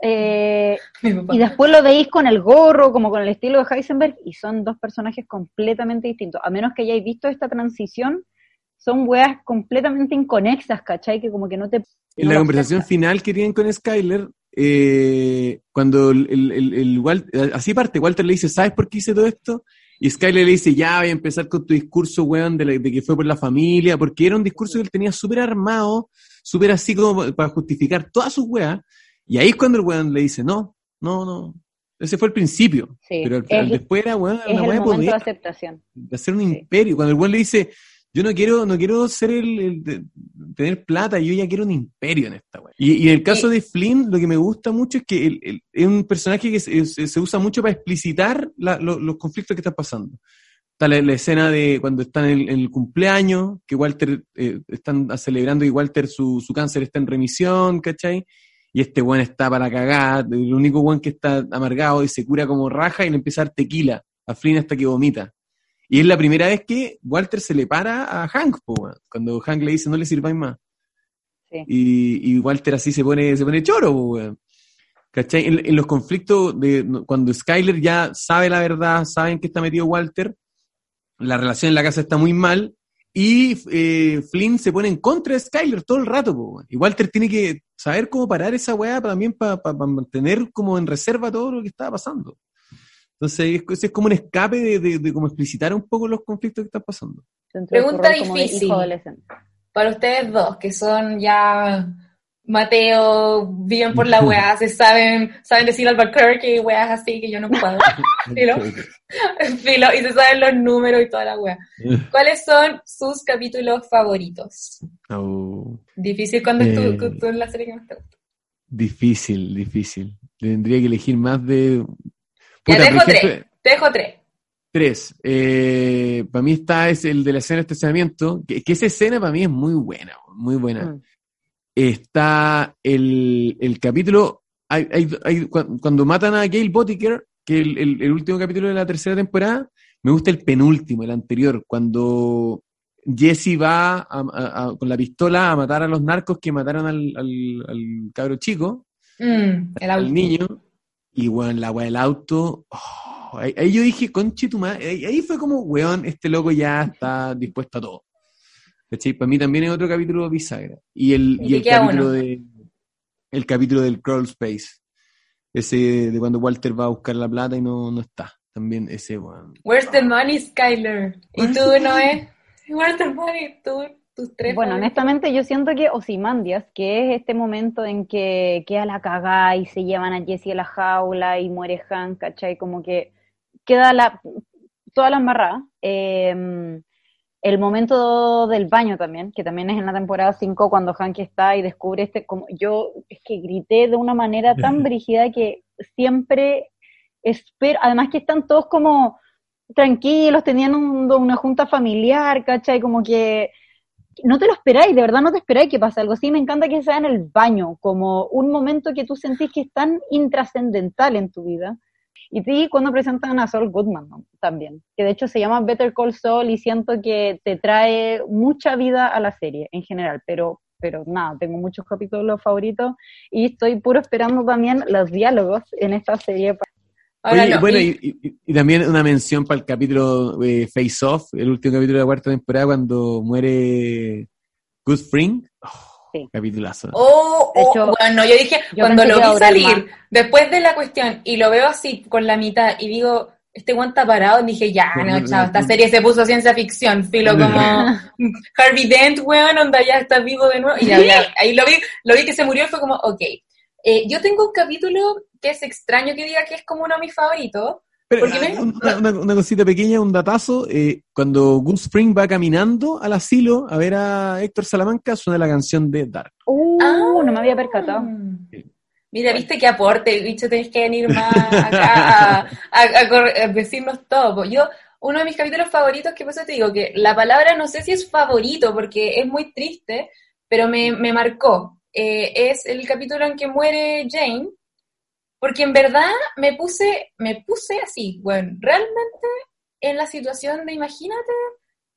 Eh, *laughs* y después lo veis con el gorro, como con el estilo de Heisenberg, y son dos personajes completamente distintos. A menos que hayáis visto esta transición, son weas completamente inconexas, ¿cachai? Que como que no te... En no la conversación aceptas. final que tienen con Skyler, eh, cuando el, el, el- así parte, Walter le dice, ¿sabes por qué hice todo esto? Y Skyler le dice, ya voy a empezar con tu discurso, weón, de, la- de que fue por la familia, porque era un discurso que él tenía súper armado, súper así como para justificar todas sus weas. Y ahí es cuando el weón le dice, no, no, no. Ese fue el principio. Sí, pero el, es- el después era, weón, Es una wea de momento de aceptación. de hacer un Sí. imperio. Cuando el weón le dice, yo no quiero, no quiero ser el, tener plata, yo ya quiero un imperio en esta wea. Y, y en el caso de Flynn, lo que me gusta mucho es que es un personaje que se, se- se usa mucho para explicitar la- lo- los conflictos que están pasando. Está la, la escena de cuando están en el, en el cumpleaños, que Walter, eh, están celebrando y Walter su, su cáncer está en remisión, ¿cachai? Y este weón está para cagar, el único weón que está amargado y se cura como raja y le empieza a dar tequila a Flynn hasta que vomita. Y es la primera vez que Walter se le para a Hank, po, cuando Hank le dice no le sirváis más. Sí. Y, y Walter así se pone, se pone choro, po. ¿Cachai? En, en los conflictos de cuando Skyler ya sabe la verdad, saben que está metido Walter, la relación en la casa está muy mal, Y eh, Flynn se pone en contra de Skyler todo el rato, po, y Walter tiene que saber cómo parar esa weá también para mantener como en reserva todo lo que estaba pasando. Entonces, es, es como un escape de, de, de como explicitar un poco los conflictos que están pasando. Pregunta difícil. Para ustedes dos, que son ya Mateo, viven por la weá, *laughs* se saben, saben decir Albuquerque y weas así que yo no puedo. *laughs* Filo. *laughs* Filo, y se saben los números y toda la weá. ¿Cuáles son sus capítulos favoritos? Oh, Difícil cuando es Eh. tú, tú- tú en la serie que más te gusta. difícil, difícil. Tendría que elegir más de... Ya Puta, dejo por ejemplo, tres. Te dejo tres. Tres. Eh, para mí está es el de la escena de estacionamiento, que, que esa escena para mí es muy buena, muy buena. Mm. Está el, el capítulo, hay, hay- hay- cu- cuando matan a Gail Botiker, que el, el- el último capítulo de la tercera temporada, me gusta el penúltimo, el anterior, cuando Jesse va a- a- a- con la pistola a matar a los narcos que mataron al, al, al cabro chico, Mm, el al niño, y bueno, la weá del auto, oh, ahí, ahí yo dije, conche tu madre, ahí, ahí fue como, weón, este loco ya está dispuesto a todo. ¿Cachai? Para mí también es otro capítulo bisagra. Y el, Y el capítulo uno. de el capítulo del crawl space. Ese de cuando Walter va a buscar la plata y no, no está. También ese, weón. Where's the money, Skyler? ¿Y tú, Noé? Where's the money? ¿Tú, tus tres Bueno, honestamente yo siento que Osimandias, que es este momento en que queda la cagada y se llevan a Jesse a la jaula y muere Hank, ¿cachai? Como que queda la, toda la embarrada. Eh, el momento del baño también, que también es en la temporada 5 cuando Hank está y descubre este, como yo es que grité de una manera tan *laughs* brígida que siempre espero, además que están todos como tranquilos, tenían un- una junta familiar, ¿cachai? Como que no te lo esperáis, de verdad no te esperáis que pase algo así. Me encanta que sea en el baño, como un momento que tú sentís que es tan intrascendental en tu vida. Y sí, cuando presentan a Saul Goodman también, que de hecho se llama Better Call Saul y siento que te trae mucha vida a la serie en general, pero, pero nada, tengo muchos capítulos favoritos y estoy puro esperando también los diálogos en esta serie. Ahora Oye, no, bueno, y- y, y- y también una mención para el capítulo eh, Face Off, el último capítulo de la cuarta temporada, cuando muere Good Spring. Oh, Sí. Capitulazo. Oh, oh, hecho, bueno, yo dije, yo cuando lo vi salir, más. después de la cuestión, y lo veo así, con la mitad, y digo, este guante está parado, dije, ya, No, chao, esta serie se puso ciencia ficción, filo como *laughs* Harvey Dent, weón, onda ya está vivo de nuevo, y ya, ya, ahí lo vi, lo vi que se murió y fue como, ok. Eh, yo tengo un capítulo que es extraño que diga que es como uno de mis favoritos, Pero, porque ah, me- una, una- una cosita pequeña, un datazo. eh, cuando Good Spring va caminando al asilo a ver a Héctor Salamanca, suena la canción de Dark. Uh, Ah. no me había percatado. Mira, viste qué aporte, bicho, tenés que venir más *laughs* acá a, a- a cor- a decirnos todo. Yo, uno de mis capítulos favoritos, que por eso te digo que la palabra no sé si es favorito, porque es muy triste, pero me, me marcó. Eh, es el capítulo en que muere Jane, porque en verdad me puse, me puse así, bueno, realmente en la situación de, imagínate,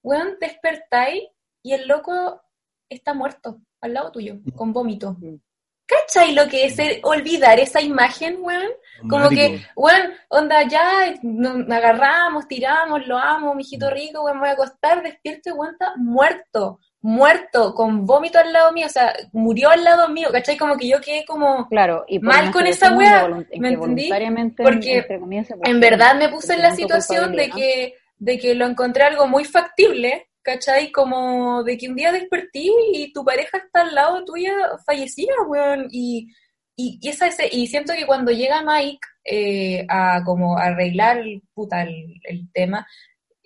weón, despertáis y el loco está muerto al lado tuyo, con vómito. ¿Cachai lo que es el olvidar esa imagen, weón? Como que, weón, onda, ya nos agarramos, tiramos, lo amo, mijito rico, weón, me voy a acostar, despierto y weón está muerto, muerto, con vómito al lado mío, o sea, murió al lado mío, ¿cachai? Como que yo quedé como, Claro, y Mal con esa en ¿me entendí? Porque comillas, en verdad me puse en la situación de que, de que lo encontré algo muy factible, ¿cachai? Como de que un día despertí y tu pareja está al lado tuya fallecida, weón, y, y, y esa, ese, y siento que cuando llega Mike eh, a como arreglar puta, el, el tema,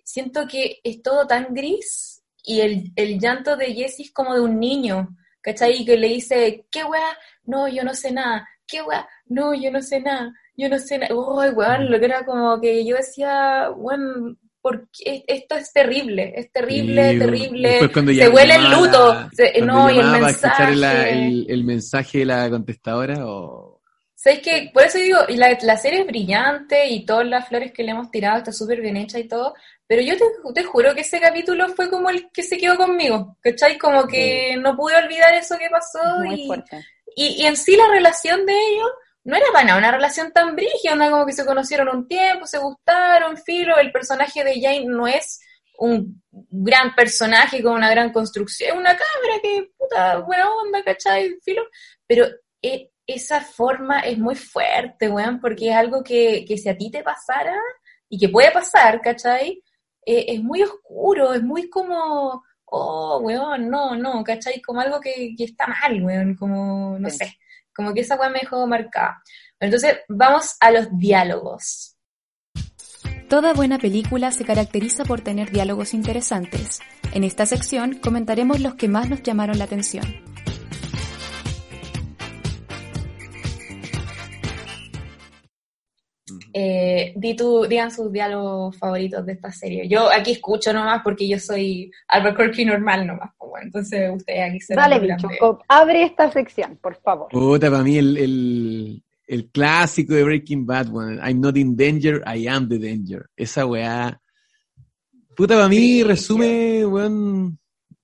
siento que es todo tan gris y el, el llanto de Jessie es como de un niño, ¿cachai? Y que le dice, ¿qué weá? No, yo no sé nada. ¿Qué weá? No, yo no sé nada. Yo no sé nada. Uy, weón, lo que era como que yo decía, bueno, porque esto es terrible, es terrible, Sí, terrible. Se huele el luto. se- no, y el mensaje. el, el- el mensaje de la contestadora o ¿Sabes qué? Por eso digo, y la, la serie es brillante y todas las flores que le hemos tirado está súper bien hecha y todo, pero yo te, te juro que ese capítulo fue como el que se quedó conmigo, ¿cachai? Como que no pude olvidar eso que pasó Muy y, y, y en sí la relación de ellos no era para nada una relación tan brígida, onda como que se conocieron un tiempo, se gustaron, filo, el personaje de Jane no es un gran personaje con una gran construcción, una cámara que, puta, buena onda, ¿cachai? Filo, pero eh, esa forma es muy fuerte, weón, porque es algo que, que si a ti te pasara, y que puede pasar, ¿cachai? Eh, es muy oscuro, es muy como, oh, weón, no, no, ¿cachai? Como algo que, que está mal, weón, como, no sé, como que esa weón me dejó marcada. Entonces, vamos a los diálogos. Toda buena película se caracteriza por tener diálogos interesantes. En esta sección comentaremos los que más nos llamaron la atención. Eh, di tu, digan sus diálogos favoritos de esta serie. Yo aquí escucho nomás porque yo soy Albert Corky normal nomás. Pues bueno, entonces ustedes aquí se Dale, bicho, abre esta sección, por favor. Puta, para mí el, el, el clásico de Breaking Bad, bueno, I'm not in danger, I am the danger. Esa weá. Puta, para mí resume, weón,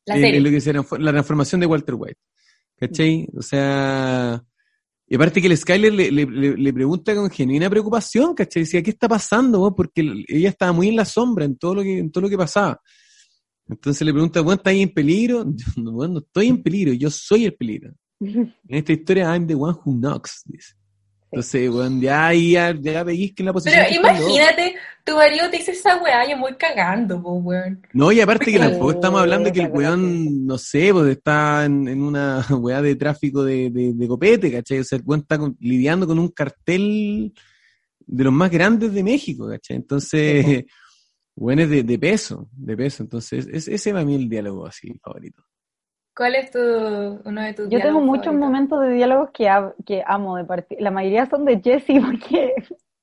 La eh, lo que sea, la transformación de Walter White. ¿Cachai? O sea, y aparte que el Skyler le, le, le- le pregunta con genuina preocupación, ¿cachai? Decía, ¿qué está pasando? weón? Porque el- ella estaba muy en la sombra en todo lo que, en todo lo que pasaba. Entonces le pregunta, bueno, ¿estás ahí en peligro? *laughs* Yo, no, weón, no estoy en peligro, yo soy el peligro. *laughs* En esta historia, I'm the one who knocks, dice. Entonces, weón, ya ya, ya veis que en la posición. Pero loco. imagínate, tu marido te dice esa weá, yo muy cagando, pues, weón. No, y aparte que *laughs* Oh, tampoco estamos hablando de que el weón, no sé, pues está en, en una *laughs* weá de tráfico de, de, de copete, ¿cachai? O sea, el weón está con- lidiando con un cartel de los más grandes de México, ¿cachai? Entonces, weón es de, de peso, de peso. Entonces, es, ese va a mí el diálogo así favorito. ¿Cuál es tu, uno de tus Yo tengo muchos favoritos? momentos de diálogos que, que amo de partida. La mayoría son de Jesse *laughs* porque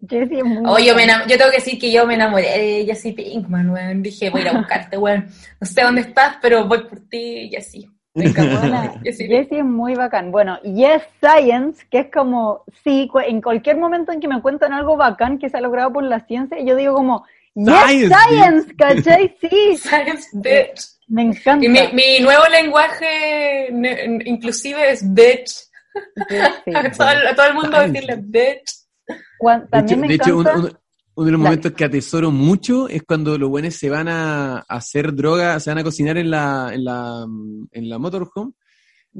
Jesse es muy... Oh, yo, me yo tengo que decir que yo me enamoré de Jesse Pinkman, weón. Dije, voy a ir a buscarte, weón. No sé dónde estás, pero voy por ti, Jesse. *laughs* Jessie es muy bacán. Bueno, Yes Science, que es como, sí, en cualquier momento en que me cuentan algo bacán que se ha logrado por la ciencia, yo digo como, Yes Science, Science, ¿cachai? Sí, *laughs* Science bitch. me encanta. Y mi, mi nuevo lenguaje inclusive es bitch. Sí. *laughs* A todo, a todo el mundo Science. decirle bitch. Cuan- De también hecho, me de hecho, encanta... uno, uno- uno de los Dale. momentos que atesoro mucho es cuando los buenos se van a, a hacer droga, se van a cocinar en la, en la, en la motorhome,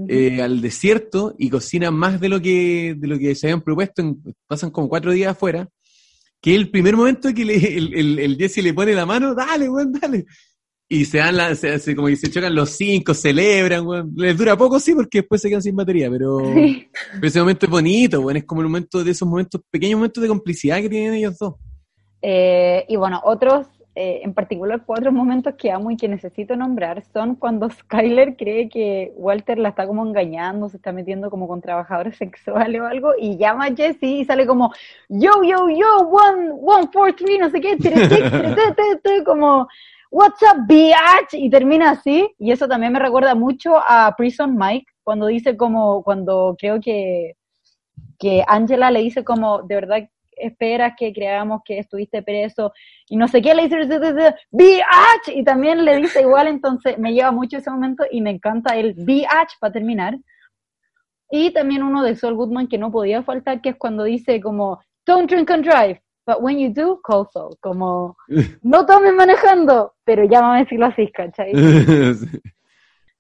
eh, al desierto y cocinan más de lo que, de lo que se habían propuesto, en- pasan como cuatro días afuera, que el primer momento que le- el, el, el Jesse le pone la mano, dale, weón, dale. Y se dan la, se hace como que se chocan los cinco, celebran, weón. Les dura poco, sí, porque después se quedan sin batería, pero, *laughs* Sí. pero ese momento es bonito, weón. Es como el momento de esos momentos, pequeños momentos de complicidad que tienen ellos dos. Eh, y bueno, otros, eh, en particular cuatro momentos que amo y que necesito nombrar son cuando *laughs* Skyler cree que Walter la está como engañando, se está metiendo como con trabajadores *laughs* sexuales o algo, y llama a Jesse y sale como, yo, yo, yo, one, one, four, three, no sé qué, tere, tere, te, te, te, como, what's up, bitch, y termina así, y eso también me recuerda mucho a Prison Mike, cuando dice como, cuando creo que, que Angela le dice como, de verdad esperas que creamos que estuviste preso y no sé qué le dice BH y también le dice igual entonces me lleva mucho ese momento y me encanta el BH para terminar y también uno de Saul Goodman que no podía faltar que es cuando dice como don't drink and drive but when you do call Saul como *laughs* no tomes manejando pero llámame si lo haces ¿cachai? *laughs*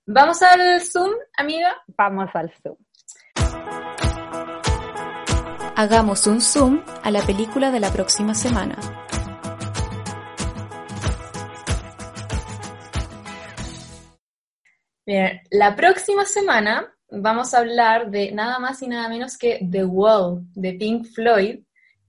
Vamos al Zoom, amiga. vamos al Zoom Hagamos un zoom a la película de la próxima semana. Bien, la próxima semana vamos a hablar de nada más y nada menos que The Wall de Pink Floyd,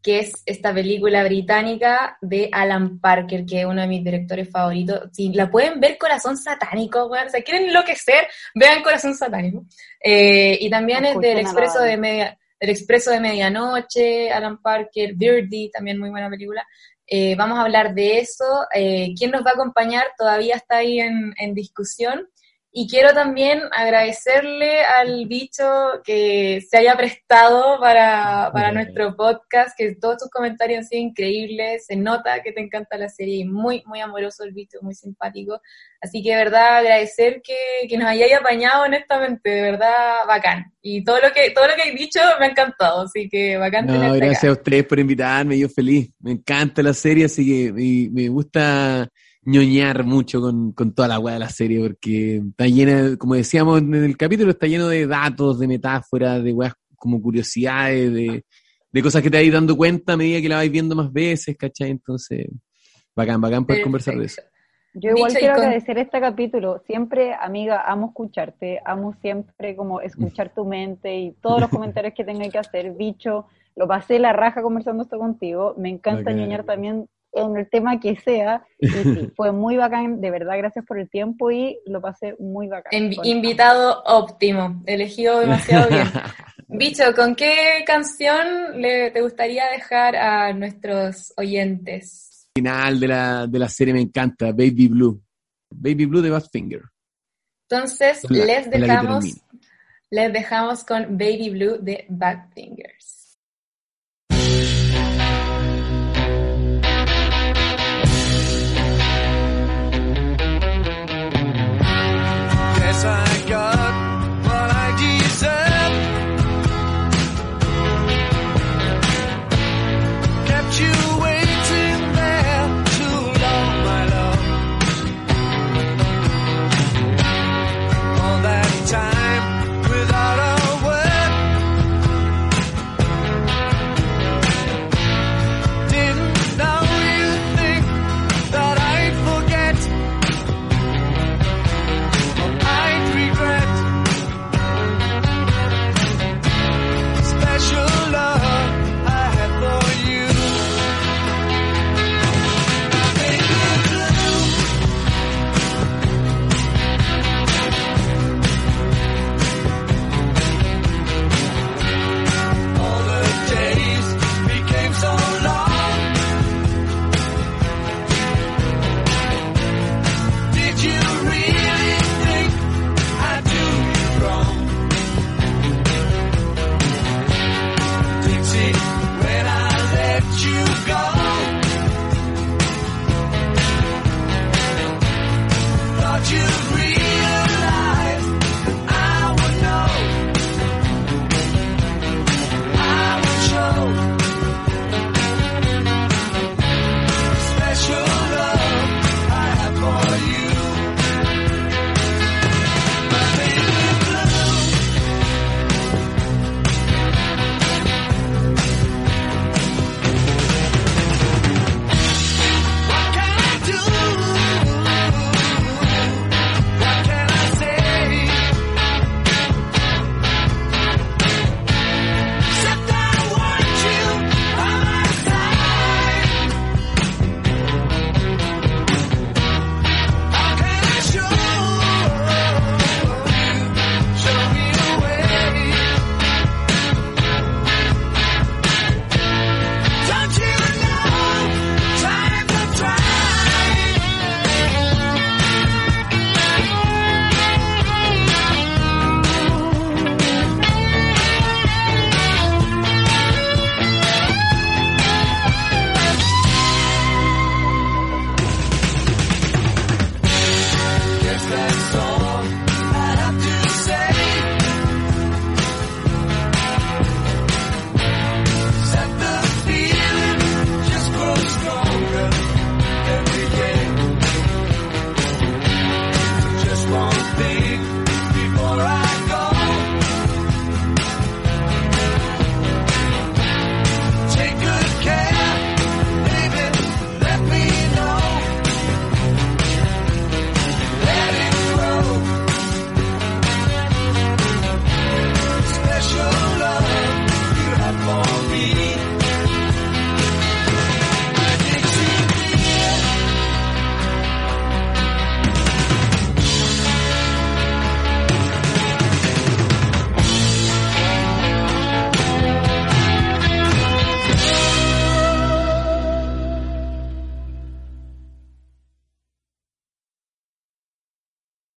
que es esta película británica de Alan Parker, que es uno de mis directores favoritos. Si la pueden ver, Corazón Satánico, weón. O sea, quieren enloquecer, vean Corazón Satánico. Eh, y también es del Expreso de Media, del Expreso de Medianoche, Alan Parker, Birdie, también muy buena película. Eh, vamos a hablar de eso. Eh, ¿Quién nos va a acompañar? Todavía está ahí en, en discusión. Y quiero también agradecerle al bicho que se haya prestado para, para nuestro podcast, que todos tus comentarios han sido increíbles, se nota que te encanta la serie, muy, muy amoroso el bicho, muy simpático. Así que de verdad agradecer que, que nos hayáis apañado honestamente, de verdad bacán. Y todo lo que, todo lo que he dicho me ha encantado, así que bacán No, gracias acá. a ustedes por invitarme, yo feliz. Me encanta la serie, así que y me gusta ñoñar mucho con, con toda la weá de la serie, porque está llena, como decíamos en el capítulo, está lleno de datos, de metáforas, de weas como curiosidades, de, de cosas que te vais dando cuenta a medida que la vais viendo más veces, ¿cachai? Entonces, bacán, bacán poder conversar de eso. Yo igual quiero agradecer este capítulo. Siempre, amiga, amo escucharte, amo siempre como escuchar tu mente y todos los *laughs* comentarios que tenga que hacer. Bicho, lo pasé la raja conversando esto contigo. Me encanta ñoñar también en el tema que sea. Y sí, *laughs* fue muy bacán, de verdad, gracias por el tiempo y lo pasé muy bacán. invitado óptimo, elegido demasiado bien. *laughs* Bicho, ¿con qué canción le, te gustaría dejar a nuestros oyentes? final de la, de la serie me encanta, Baby Blue. Baby Blue de Badfinger. Entonces, les dejamos, les dejamos con Baby Blue de I got